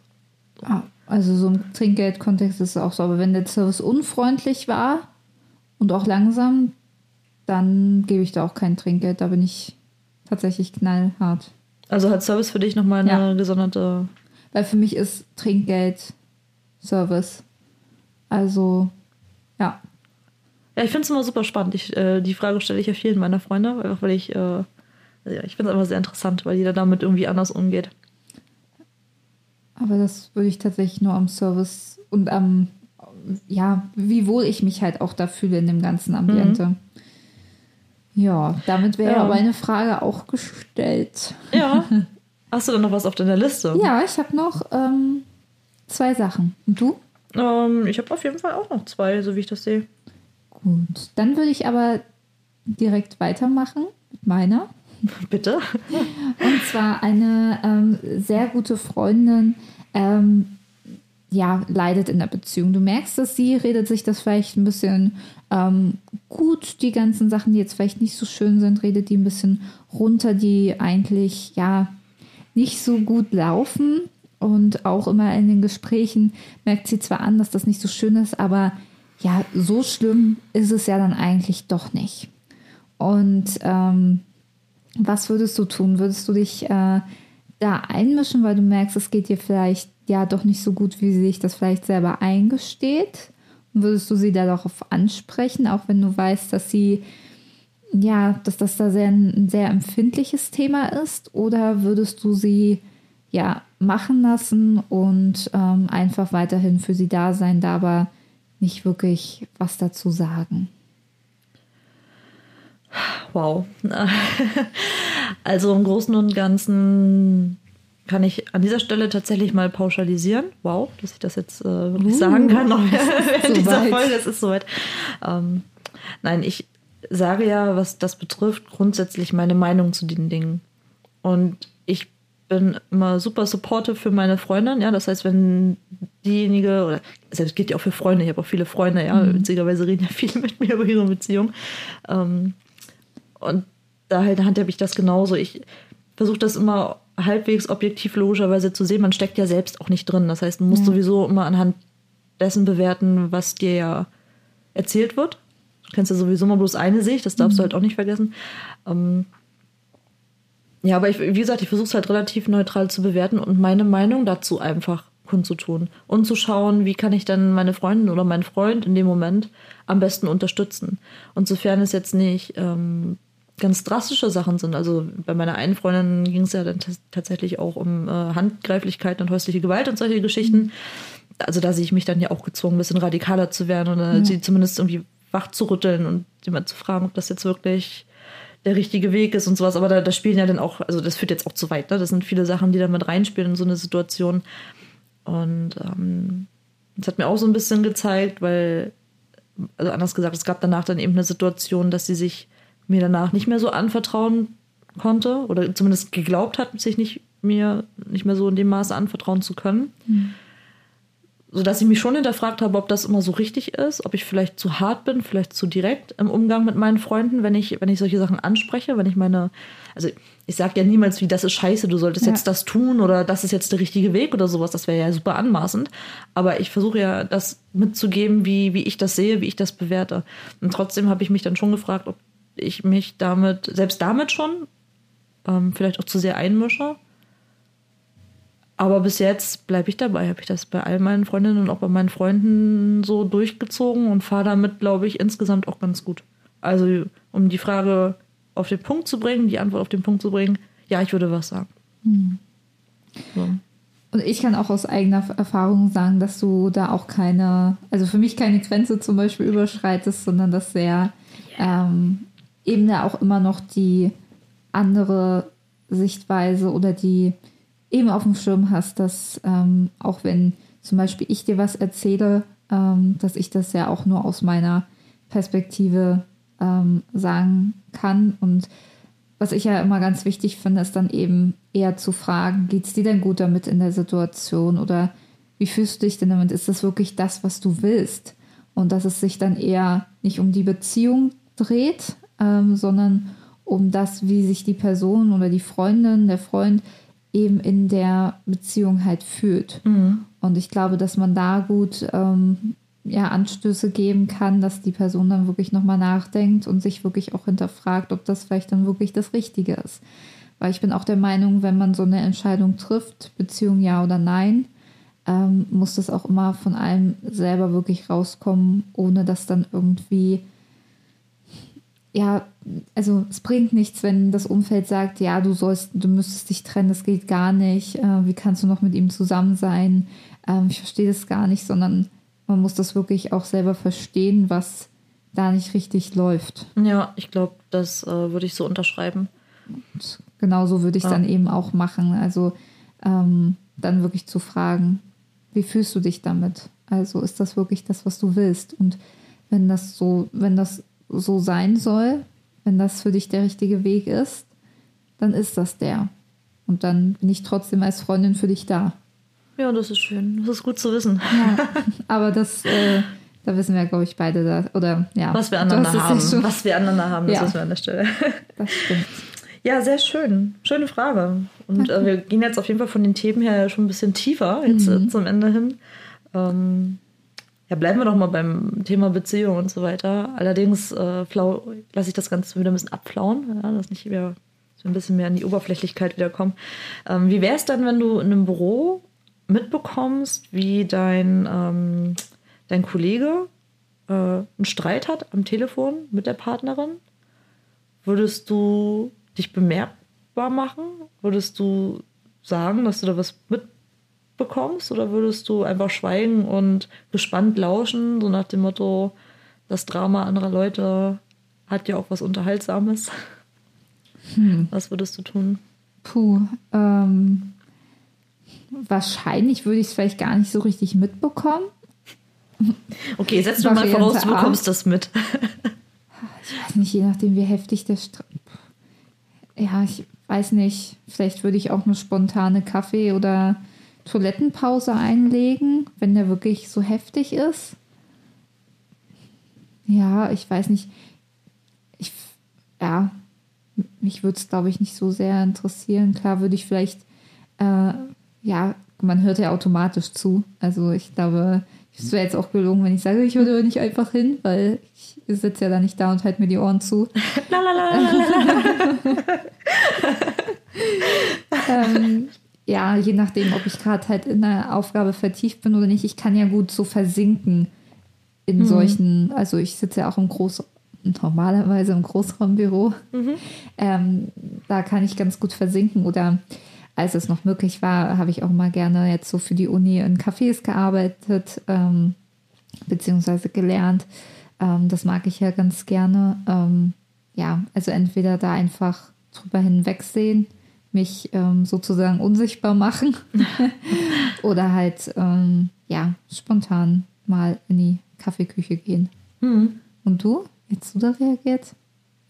So. Ah, also so im Trinkgeldkontext ist es auch so. Aber wenn der Service unfreundlich war und auch langsam, dann gebe ich da auch kein Trinkgeld. Da bin ich tatsächlich knallhart. Also hat Service für dich nochmal eine ja. gesonderte. Weil für mich ist Trinkgeld Service. Also, ja. Ja, ich finde es immer super spannend. Ich, äh, die Frage stelle ich ja vielen meiner Freunde, einfach weil ich, äh, ja, ich finde es immer sehr interessant, weil jeder damit irgendwie anders umgeht. Aber das würde ich tatsächlich nur am Service und am, ja, wie wohl ich mich halt auch da fühle in dem ganzen Ambiente. Mhm. Ja, damit wäre ja. aber eine Frage auch gestellt. Ja. Hast du dann noch was auf deiner Liste? Ja, ich habe noch ähm, zwei Sachen. Und du? Ähm, ich habe auf jeden Fall auch noch zwei, so wie ich das sehe. Gut, dann würde ich aber direkt weitermachen mit meiner. Bitte. Und zwar eine ähm, sehr gute Freundin ähm, ja, leidet in der Beziehung. Du merkst dass sie, redet sich das vielleicht ein bisschen ähm, gut, die ganzen Sachen, die jetzt vielleicht nicht so schön sind, redet die ein bisschen runter, die eigentlich, ja, nicht so gut laufen. Und auch immer in den Gesprächen merkt sie zwar an, dass das nicht so schön ist, aber ja, so schlimm ist es ja dann eigentlich doch nicht. Und ähm, was würdest du tun? Würdest du dich äh, da einmischen, weil du merkst, es geht dir vielleicht ja doch nicht so gut, wie sie sich das vielleicht selber eingesteht? Und würdest du sie da darauf ansprechen, auch wenn du weißt, dass sie ja, dass das da sehr, ein sehr empfindliches Thema ist? Oder würdest du sie ja machen lassen und ähm, einfach weiterhin für sie da sein, da aber nicht wirklich was dazu sagen? Wow. Also im Großen und Ganzen kann ich an dieser Stelle tatsächlich mal pauschalisieren. Wow, dass ich das jetzt äh, wirklich uh, sagen kann. Noch während dieser. Folge, es ist soweit. Ähm, nein, ich sage ja, was das betrifft, grundsätzlich meine Meinung zu den Dingen. Und ich bin immer super supportive für meine Freundin, ja. Das heißt, wenn diejenige, oder also das geht ja auch für Freunde, ich habe auch viele Freunde, ja, mhm. witzigerweise reden ja viele mit mir über ihre Beziehung. Ähm, und da halt handhabe ich das genauso. Ich versuche das immer halbwegs objektiv logischerweise zu sehen. Man steckt ja selbst auch nicht drin. Das heißt, man muss ja. sowieso immer anhand dessen bewerten, was dir ja erzählt wird. Du kennst ja sowieso mal bloß eine Sicht, das darfst mhm. du halt auch nicht vergessen. Ähm, ja, aber ich, wie gesagt, ich versuche es halt relativ neutral zu bewerten und meine Meinung dazu einfach kundzutun und zu schauen, wie kann ich dann meine Freundin oder meinen Freund in dem Moment am besten unterstützen. Und sofern es jetzt nicht ähm, ganz drastische Sachen sind, also bei meiner einen Freundin ging es ja dann tatsächlich auch um äh, Handgreiflichkeit und häusliche Gewalt und solche Geschichten. Also da sehe ich mich dann ja auch gezwungen, ein bisschen radikaler zu werden oder mhm. sie zumindest irgendwie wach zu rütteln und jemand zu fragen, ob das jetzt wirklich der richtige Weg ist und sowas. Aber da, da spielen ja dann auch, also das führt jetzt auch zu weit. Ne? Das sind viele Sachen, die da mit reinspielen in so eine Situation. Und ähm, das hat mir auch so ein bisschen gezeigt, weil, also anders gesagt, es gab danach dann eben eine Situation, dass sie sich mir danach nicht mehr so anvertrauen konnte oder zumindest geglaubt hat, sich nicht mir nicht mehr so in dem Maße anvertrauen zu können. Mhm sodass ich mich schon hinterfragt habe, ob das immer so richtig ist, ob ich vielleicht zu hart bin, vielleicht zu direkt im Umgang mit meinen Freunden, wenn ich, wenn ich solche Sachen anspreche, wenn ich meine, also ich sage ja niemals, wie das ist scheiße, du solltest ja. jetzt das tun oder das ist jetzt der richtige Weg oder sowas, das wäre ja super anmaßend. Aber ich versuche ja das mitzugeben, wie, wie ich das sehe, wie ich das bewerte. Und trotzdem habe ich mich dann schon gefragt, ob ich mich damit, selbst damit schon, ähm, vielleicht auch zu sehr einmische aber bis jetzt bleibe ich dabei. Habe ich das bei all meinen Freundinnen und auch bei meinen Freunden so durchgezogen und fahre damit, glaube ich, insgesamt auch ganz gut. Also, um die Frage auf den Punkt zu bringen, die Antwort auf den Punkt zu bringen, ja, ich würde was sagen. Hm. So. Und ich kann auch aus eigener Erfahrung sagen, dass du da auch keine, also für mich keine Grenze zum Beispiel überschreitest, sondern dass sehr ähm, eben da auch immer noch die andere Sichtweise oder die eben auf dem Schirm hast, dass ähm, auch wenn zum Beispiel ich dir was erzähle, ähm, dass ich das ja auch nur aus meiner Perspektive ähm, sagen kann. Und was ich ja immer ganz wichtig finde, ist dann eben eher zu fragen, geht es dir denn gut damit in der Situation oder wie fühlst du dich denn damit? Ist das wirklich das, was du willst? Und dass es sich dann eher nicht um die Beziehung dreht, ähm, sondern um das, wie sich die Person oder die Freundin, der Freund eben in der Beziehung halt fühlt. Mhm. Und ich glaube, dass man da gut ähm, ja, Anstöße geben kann, dass die Person dann wirklich nochmal nachdenkt und sich wirklich auch hinterfragt, ob das vielleicht dann wirklich das Richtige ist. Weil ich bin auch der Meinung, wenn man so eine Entscheidung trifft, Beziehung ja oder nein, ähm, muss das auch immer von einem selber wirklich rauskommen, ohne dass dann irgendwie ja, also es bringt nichts, wenn das Umfeld sagt, ja, du sollst, du müsstest dich trennen, das geht gar nicht. Äh, wie kannst du noch mit ihm zusammen sein? Ähm, ich verstehe das gar nicht, sondern man muss das wirklich auch selber verstehen, was da nicht richtig läuft. Ja, ich glaube, das äh, würde ich so unterschreiben. Und genauso würde ich es ja. dann eben auch machen. Also ähm, dann wirklich zu fragen, wie fühlst du dich damit? Also ist das wirklich das, was du willst? Und wenn das so, wenn das so sein soll, wenn das für dich der richtige Weg ist, dann ist das der. Und dann bin ich trotzdem als Freundin für dich da. Ja, das ist schön. Das ist gut zu wissen. Ja, aber das, äh, da wissen wir, glaube ich, beide da. Oder ja. Was wir aneinander haben. Was wir aneinander haben, das ja. wissen wir an der Stelle. Das stimmt. Ja, sehr schön. Schöne Frage. Und äh, wir gehen jetzt auf jeden Fall von den Themen her schon ein bisschen tiefer, jetzt mhm. zum Ende hin. Ähm, ja, bleiben wir doch mal beim Thema Beziehung und so weiter. Allerdings äh, lasse ich das Ganze wieder ein bisschen abflauen, ja, dass nicht wieder so ein bisschen mehr in die Oberflächlichkeit wiederkommen. Ähm, wie wäre es dann, wenn du in einem Büro mitbekommst, wie dein, ähm, dein Kollege äh, einen Streit hat am Telefon mit der Partnerin? Würdest du dich bemerkbar machen? Würdest du sagen, dass du da was mitbekommst? Oder würdest du einfach schweigen und gespannt lauschen, so nach dem Motto, das Drama anderer Leute hat ja auch was Unterhaltsames? Hm. Was würdest du tun? Puh, ähm, wahrscheinlich würde ich es vielleicht gar nicht so richtig mitbekommen. Okay, setz du mal voraus, du bekommst das mit. ich weiß nicht, je nachdem, wie heftig der Streit ja, ich weiß nicht, vielleicht würde ich auch eine spontane Kaffee- oder Toilettenpause einlegen, wenn der wirklich so heftig ist. Ja, ich weiß nicht. Ich, ja, mich würde es, glaube ich, nicht so sehr interessieren. Klar würde ich vielleicht, äh, ja, man hört ja automatisch zu. Also ich glaube, es wäre jetzt auch gelungen, wenn ich sage, ich würde nicht einfach hin, weil ich sitze ja da nicht da und halte mir die Ohren zu. ähm, ja, je nachdem, ob ich gerade halt in einer Aufgabe vertieft bin oder nicht. Ich kann ja gut so versinken in mhm. solchen, also ich sitze ja auch im Groß, normalerweise im Großraumbüro. Mhm. Ähm, da kann ich ganz gut versinken oder als es noch möglich war, habe ich auch mal gerne jetzt so für die Uni in Cafés gearbeitet, ähm, beziehungsweise gelernt. Ähm, das mag ich ja ganz gerne. Ähm, ja, also entweder da einfach drüber hinwegsehen, mich ähm, sozusagen unsichtbar machen oder halt ähm, ja spontan mal in die Kaffeeküche gehen. Mhm. Und du? Jetzt du da reagiert?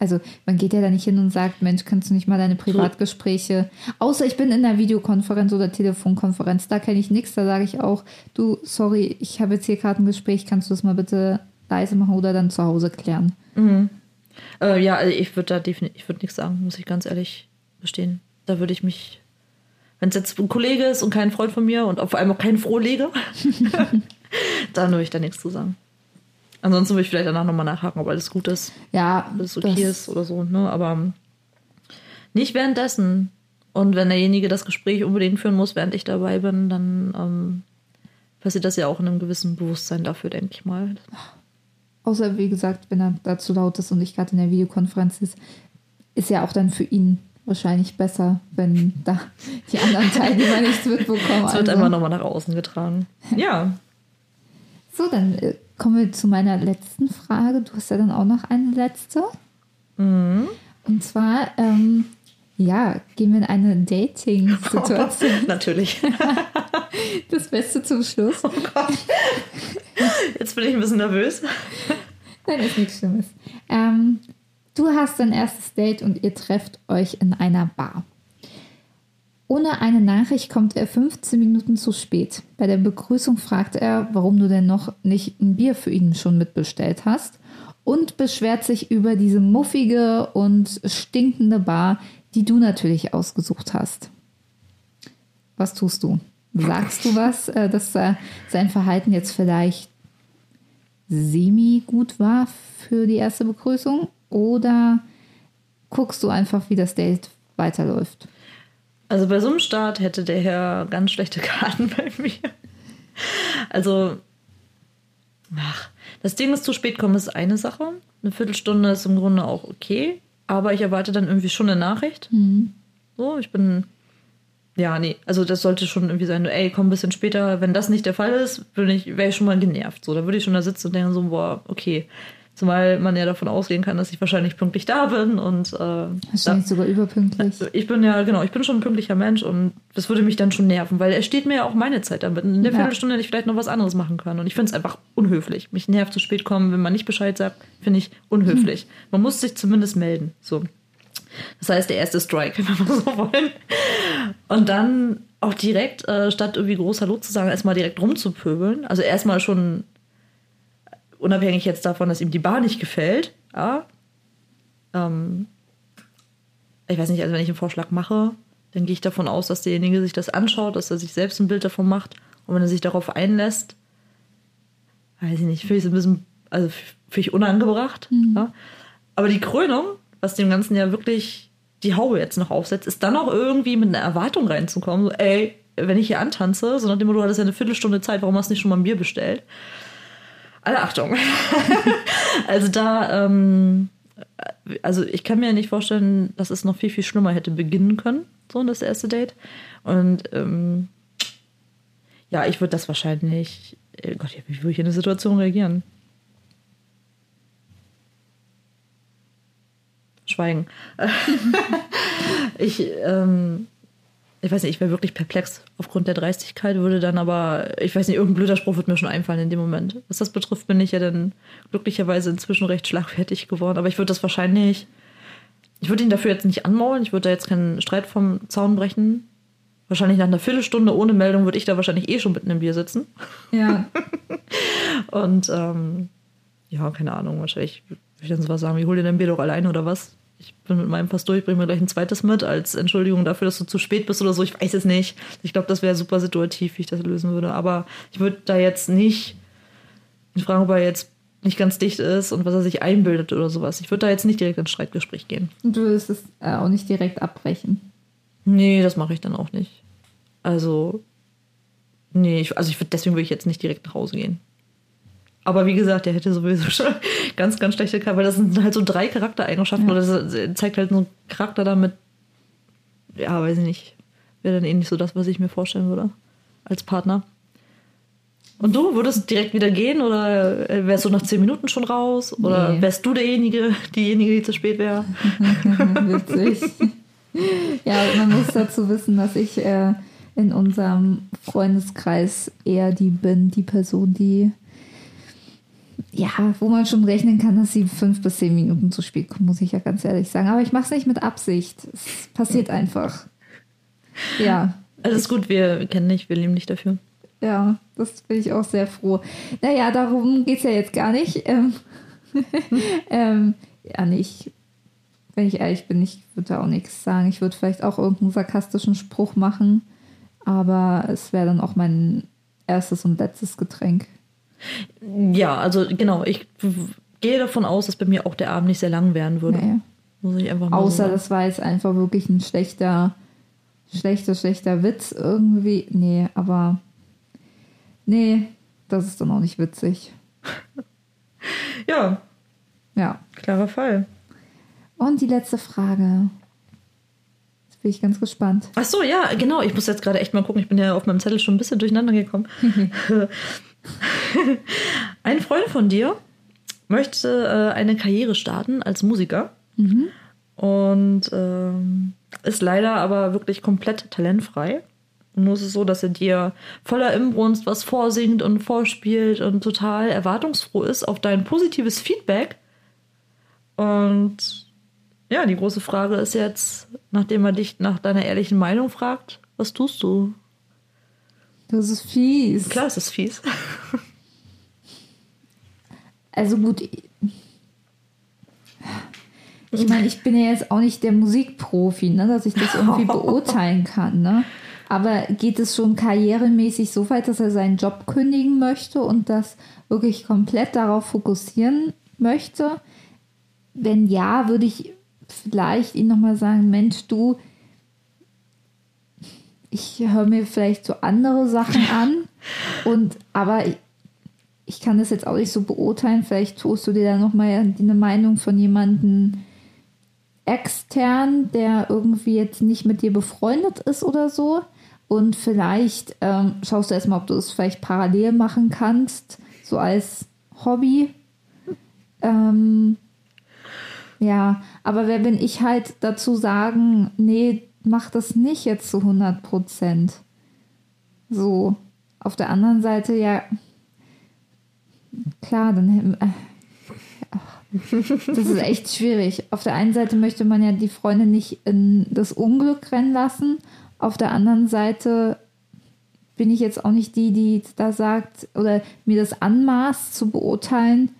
Also man geht ja da nicht hin und sagt, Mensch, kannst du nicht mal deine Privatgespräche, außer ich bin in einer Videokonferenz oder Telefonkonferenz, da kenne ich nichts, da sage ich auch, du, sorry, ich habe jetzt hier gerade ein Gespräch, kannst du das mal bitte leise machen oder dann zu Hause klären? Mhm. Äh, ja, also ich würde da definitiv, ich würde nichts sagen, muss ich ganz ehrlich gestehen. Da würde ich mich, wenn es jetzt ein Kollege ist und kein Freund von mir und vor allem auch kein Frohlege, dann würde ich da nichts zu sagen. Ansonsten würde ich vielleicht danach nochmal nachhaken, ob alles gut ist. Ja. Ob alles okay ist oder so, ne? Aber nicht währenddessen. Und wenn derjenige das Gespräch unbedingt führen muss, während ich dabei bin, dann ähm, passiert das ja auch in einem gewissen Bewusstsein dafür, denke ich mal. Außer, wie gesagt, wenn er dazu laut ist und ich gerade in der Videokonferenz ist, ist ja auch dann für ihn wahrscheinlich besser, wenn da die anderen Teilnehmer nichts mitbekommen. Es wird also. einfach nochmal nach außen getragen. Ja. So, dann äh, kommen wir zu meiner letzten Frage. Du hast ja dann auch noch eine letzte. Mhm. Und zwar, ähm, ja, gehen wir in eine Dating-Situation. Oh, natürlich. das Beste zum Schluss. Oh Gott. Jetzt bin ich ein bisschen nervös. Nein, ist nichts Schlimmes. Ähm, du hast dein erstes Date und ihr trefft euch in einer Bar. Ohne eine Nachricht kommt er 15 Minuten zu spät. Bei der Begrüßung fragt er, warum du denn noch nicht ein Bier für ihn schon mitbestellt hast und beschwert sich über diese muffige und stinkende Bar, die du natürlich ausgesucht hast. Was tust du? Sagst du was, äh, dass sein Verhalten jetzt vielleicht semi gut war für die erste Begrüßung? Oder guckst du einfach, wie das Date weiterläuft? Also bei so einem Start hätte der Herr ganz schlechte Karten bei mir. Also, ach, das Ding ist zu spät kommen ist eine Sache. Eine Viertelstunde ist im Grunde auch okay, aber ich erwarte dann irgendwie schon eine Nachricht. Mhm. So, ich bin ja, nee, also das sollte schon irgendwie sein, ey, komm ein bisschen später. Wenn das nicht der Fall ist, ich, wäre ich schon mal genervt. So, da würde ich schon da sitzen und denken so, boah, okay, Zumal man ja davon ausgehen kann, dass ich wahrscheinlich pünktlich da bin und äh, wahrscheinlich da, sogar überpünktlich. Ich bin ja, genau, ich bin schon ein pünktlicher Mensch und das würde mich dann schon nerven, weil er steht mir ja auch meine Zeit damit. In der ja. Viertelstunde hätte ich vielleicht noch was anderes machen können. Und ich finde es einfach unhöflich. Mich nervt zu spät kommen, wenn man nicht Bescheid sagt, finde ich unhöflich. Hm. Man muss sich zumindest melden. So. Das heißt, der erste Strike, wenn wir mal so wollen. Und dann auch direkt, äh, statt irgendwie groß Hallo zu sagen, erstmal direkt rumzupöbeln. Also erstmal schon unabhängig jetzt davon, dass ihm die Bar nicht gefällt, ja. Ähm, ich weiß nicht, also wenn ich einen Vorschlag mache, dann gehe ich davon aus, dass derjenige sich das anschaut, dass er sich selbst ein Bild davon macht. Und wenn er sich darauf einlässt, weiß ich nicht, finde ich es ein bisschen, also finde ich unangebracht. Mhm. Ja. Aber die Krönung, was dem Ganzen ja wirklich die Haube jetzt noch aufsetzt, ist dann auch irgendwie mit einer Erwartung reinzukommen. So, ey, wenn ich hier antanze, so nachdem du hattest ja eine Viertelstunde Zeit, warum hast du nicht schon mal ein Bier bestellt? Alle Achtung. also da, ähm, also ich kann mir nicht vorstellen, dass es noch viel, viel schlimmer hätte beginnen können, so das erste Date. Und ähm, ja, ich würde das wahrscheinlich, oh Gott, wie würde ich in eine Situation reagieren? Schweigen. ich, ähm, ich weiß nicht, ich wäre wirklich perplex aufgrund der Dreistigkeit, würde dann aber, ich weiß nicht, irgendein blöder Spruch wird mir schon einfallen in dem Moment. Was das betrifft, bin ich ja dann glücklicherweise inzwischen recht schlagfertig geworden. Aber ich würde das wahrscheinlich, ich würde ihn dafür jetzt nicht anmaulen, ich würde da jetzt keinen Streit vom Zaun brechen. Wahrscheinlich nach einer Viertelstunde ohne Meldung würde ich da wahrscheinlich eh schon mit einem Bier sitzen. Ja. Und ähm, ja, keine Ahnung, wahrscheinlich würde ich dann sowas sagen, wie hol dir dein Bier doch alleine oder was? Ich bin mit meinem fast durch, bring mir gleich ein zweites mit, als Entschuldigung dafür, dass du zu spät bist oder so. Ich weiß es nicht. Ich glaube, das wäre super situativ, wie ich das lösen würde. Aber ich würde da jetzt nicht fragen, ob er jetzt nicht ganz dicht ist und was er sich einbildet oder sowas. Ich würde da jetzt nicht direkt ins Streitgespräch gehen. Und du würdest es äh, auch nicht direkt abbrechen? Nee, das mache ich dann auch nicht. Also, nee, ich, also ich würde deswegen würde ich jetzt nicht direkt nach Hause gehen. Aber wie gesagt, der hätte sowieso schon ganz, ganz schlechte Charakter, weil das sind halt so drei Charaktereigenschaften ja. oder das zeigt halt so einen Charakter damit, ja, weiß ich nicht, wäre dann eh nicht so das, was ich mir vorstellen würde als Partner. Und du würdest direkt wieder gehen oder wärst du nach zehn Minuten schon raus? Oder nee. wärst du derjenige, diejenige, die zu spät wäre? Witzig. ja, man muss dazu wissen, dass ich äh, in unserem Freundeskreis eher die bin, die Person, die ja, wo man schon rechnen kann, dass sie fünf bis zehn Minuten zu spät kommt, muss ich ja ganz ehrlich sagen. Aber ich mache es nicht mit Absicht. Es passiert einfach. Ja. Alles gut, wir kennen dich, wir lieben dich dafür. Ja, das bin ich auch sehr froh. Naja, darum geht es ja jetzt gar nicht. Ähm, ähm, ja, nicht. Wenn ich ehrlich bin, ich würde auch nichts sagen. Ich würde vielleicht auch irgendeinen sarkastischen Spruch machen, aber es wäre dann auch mein erstes und letztes Getränk. Ja, also genau, ich gehe davon aus, dass bei mir auch der Abend nicht sehr lang werden würde. Nee. Muss ich einfach mal Außer so das war jetzt einfach wirklich ein schlechter, schlechter, schlechter Witz irgendwie. Nee, aber nee, das ist dann auch nicht witzig. ja. Ja. Klarer Fall. Und die letzte Frage. Jetzt bin ich ganz gespannt. Ach so, ja, genau. Ich muss jetzt gerade echt mal gucken. Ich bin ja auf meinem Zettel schon ein bisschen durcheinander gekommen. Ein Freund von dir möchte äh, eine Karriere starten als Musiker mhm. und ähm, ist leider aber wirklich komplett talentfrei. Nur ist es so, dass er dir voller Imbrunst was vorsingt und vorspielt und total erwartungsfroh ist auf dein positives Feedback. Und ja, die große Frage ist jetzt, nachdem er dich nach deiner ehrlichen Meinung fragt, was tust du? Das ist fies. Klar, es ist fies. Also gut. Ich meine, ich bin ja jetzt auch nicht der Musikprofi, ne, dass ich das irgendwie beurteilen kann. Ne? Aber geht es schon karrieremäßig so weit, dass er seinen Job kündigen möchte und das wirklich komplett darauf fokussieren möchte? Wenn ja, würde ich vielleicht ihn nochmal sagen, Mensch, du, ich höre mir vielleicht so andere Sachen an und aber ich, ich kann das jetzt auch nicht so beurteilen. Vielleicht tust du dir da nochmal eine Meinung von jemandem extern, der irgendwie jetzt nicht mit dir befreundet ist oder so. Und vielleicht ähm, schaust du erstmal, ob du es vielleicht parallel machen kannst, so als Hobby. Ähm, ja, aber wer bin ich halt dazu sagen, nee, mach das nicht jetzt zu 100 Prozent. So, auf der anderen Seite, ja, klar, dann. Äh, das ist echt schwierig. Auf der einen Seite möchte man ja die Freunde nicht in das Unglück rennen lassen. Auf der anderen Seite bin ich jetzt auch nicht die, die da sagt oder mir das anmaßt zu beurteilen,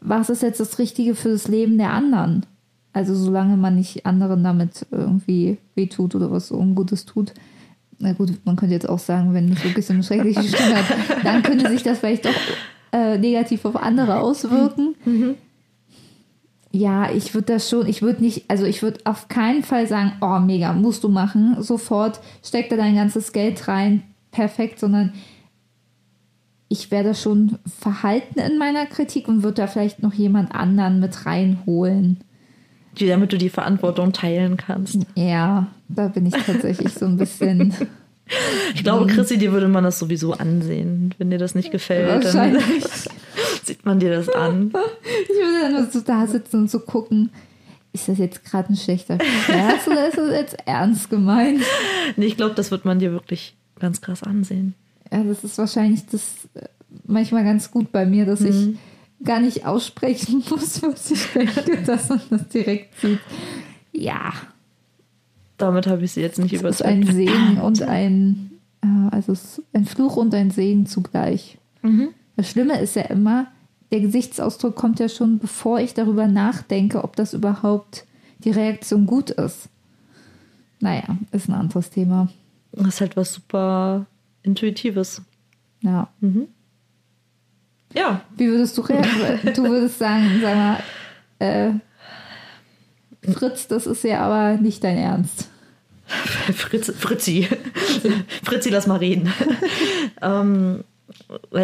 was ist jetzt das Richtige für das Leben der anderen. Also solange man nicht anderen damit irgendwie wehtut oder was Ungutes tut. Na gut, man könnte jetzt auch sagen, wenn es wirklich so eine schreckliche Stimme hat, dann könnte sich das vielleicht doch äh, negativ auf andere auswirken. Mhm. Ja, ich würde das schon, ich würde nicht, also ich würde auf keinen Fall sagen, oh mega, musst du machen, sofort steck da dein ganzes Geld rein, perfekt, sondern ich werde schon verhalten in meiner Kritik und würde da vielleicht noch jemand anderen mit reinholen. Die, damit du die Verantwortung teilen kannst. Ja, da bin ich tatsächlich so ein bisschen. Ich glaube, Chrissy, dir würde man das sowieso ansehen. Wenn dir das nicht gefällt, dann sieht man dir das an. Ich würde dann nur so da sitzen und so gucken, ist das jetzt gerade ein schlechter Scherz oder ist das jetzt ernst gemeint? Nee, ich glaube, das wird man dir wirklich ganz krass ansehen. Ja, das ist wahrscheinlich das äh, manchmal ganz gut bei mir, dass mhm. ich gar nicht aussprechen muss, was ich denke, dass man das direkt sieht. Ja. Damit habe ich sie jetzt nicht ist ein Segen und ein, äh, also ein Fluch und ein Segen zugleich. Mhm. Das Schlimme ist ja immer, der Gesichtsausdruck kommt ja schon, bevor ich darüber nachdenke, ob das überhaupt die Reaktion gut ist. Naja, ist ein anderes Thema. Das ist halt was super Intuitives. Ja. Mhm. Ja. Wie würdest du reagieren? du würdest sagen, sag mal, äh, Fritz, das ist ja aber nicht dein Ernst. Fritz, Fritzi. Fritzi, lass mal reden. ähm,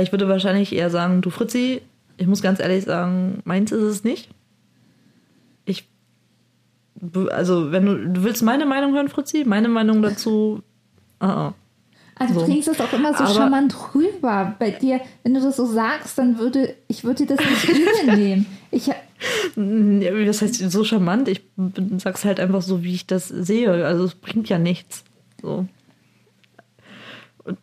ich würde wahrscheinlich eher sagen, du Fritzi, ich muss ganz ehrlich sagen, meins ist es nicht. Ich, also wenn du, du willst meine Meinung hören, Fritzi, meine Meinung dazu, uh -uh. Also so. du bringst das auch immer so Aber charmant rüber bei dir. Wenn du das so sagst, dann würde ich würde dir das nicht übel nehmen. Ich, ja, das heißt so charmant? Ich sag's halt einfach so, wie ich das sehe. Also es bringt ja nichts. So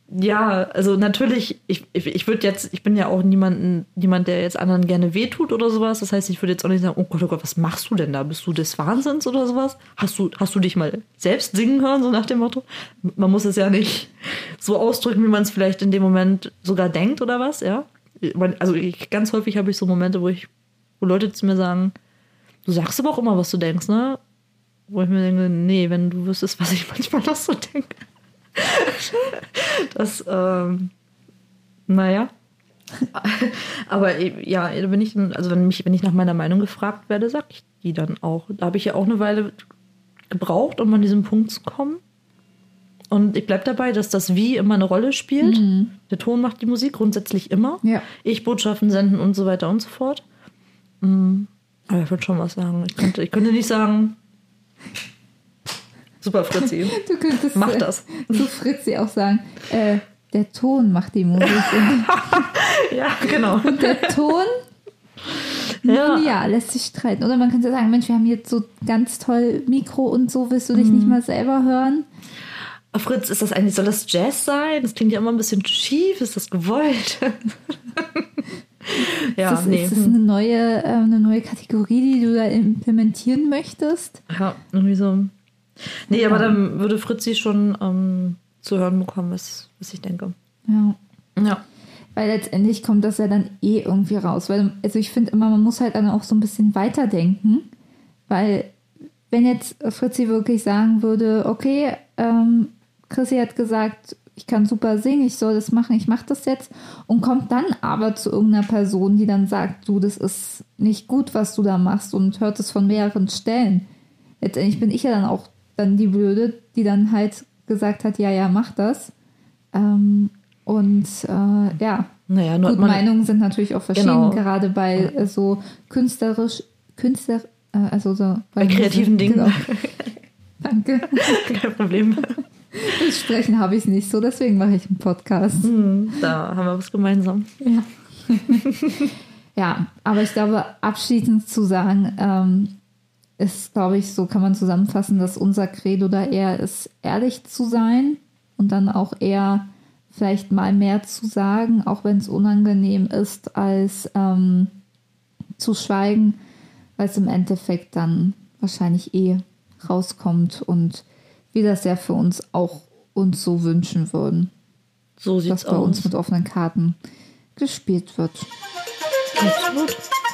ja, also natürlich, ich, ich, ich würde jetzt, ich bin ja auch niemanden, niemand, der jetzt anderen gerne wehtut oder sowas. Das heißt, ich würde jetzt auch nicht sagen, oh Gott, oh Gott, was machst du denn da? Bist du des Wahnsinns oder sowas? Hast du, hast du dich mal selbst singen hören, so nach dem Motto? Man muss es ja nicht so ausdrücken, wie man es vielleicht in dem Moment sogar denkt oder was, ja? Also ich, ganz häufig habe ich so Momente, wo ich, wo Leute zu mir sagen, du sagst aber auch immer, was du denkst, ne? Wo ich mir denke, nee, wenn du wüsstest, was ich manchmal noch so denke. Das, ähm, naja. Aber ja, wenn ich, also wenn, mich, wenn ich nach meiner Meinung gefragt werde, sag ich die dann auch. Da habe ich ja auch eine Weile gebraucht, um an diesen Punkt zu kommen. Und ich bleibe dabei, dass das Wie immer eine Rolle spielt. Mhm. Der Ton macht die Musik grundsätzlich immer. Ja. Ich Botschaften senden und so weiter und so fort. Mhm. Aber ich würde schon was sagen. Ich könnte, ich könnte nicht sagen, Super, Fritzi. Du könntest Mach das. zu Fritzi auch sagen, äh, der Ton macht die Musik. ja, genau. Und der Ton, ja. ja, lässt sich streiten. Oder man könnte sagen, Mensch, wir haben jetzt so ganz toll Mikro und so, willst du dich mhm. nicht mal selber hören? Fritz, ist das eigentlich, soll das Jazz sein? Das klingt ja immer ein bisschen schief, ist das gewollt? ja, ist das, nee. ist das eine neue, äh, eine neue Kategorie, die du da implementieren möchtest? Ja, irgendwie so Nee, ja. aber dann würde Fritzi schon ähm, zu hören bekommen, was, was ich denke. Ja. Ja. Weil letztendlich kommt das ja dann eh irgendwie raus. Weil, also ich finde immer, man muss halt dann auch so ein bisschen weiterdenken. Weil, wenn jetzt Fritzi wirklich sagen würde, okay, ähm, Chrissy hat gesagt, ich kann super singen, ich soll das machen, ich mache das jetzt. Und kommt dann aber zu irgendeiner Person, die dann sagt, du, das ist nicht gut, was du da machst und hört es von mehreren Stellen. Letztendlich bin ich ja dann auch dann die Blöde, die dann halt gesagt hat, ja, ja, mach das. Ähm, und äh, ja, naja, Gut, Meinungen sind natürlich auch verschieden, genau. gerade bei äh, so künstlerisch, Künstler, äh, also so bei kreativen Dingen. Genau. Danke. Kein Problem. Das Sprechen habe ich nicht so, deswegen mache ich einen Podcast. Hm, da haben wir was gemeinsam. Ja. ja, aber ich glaube, abschließend zu sagen, ähm, ist, glaube ich, so kann man zusammenfassen, dass unser Credo da eher ist, ehrlich zu sein und dann auch eher vielleicht mal mehr zu sagen, auch wenn es unangenehm ist, als ähm, zu schweigen, weil es im Endeffekt dann wahrscheinlich eh rauskommt und wie das ja für uns auch uns so wünschen würden. So sieht's dass bei aus. uns mit offenen Karten gespielt wird. Absolut.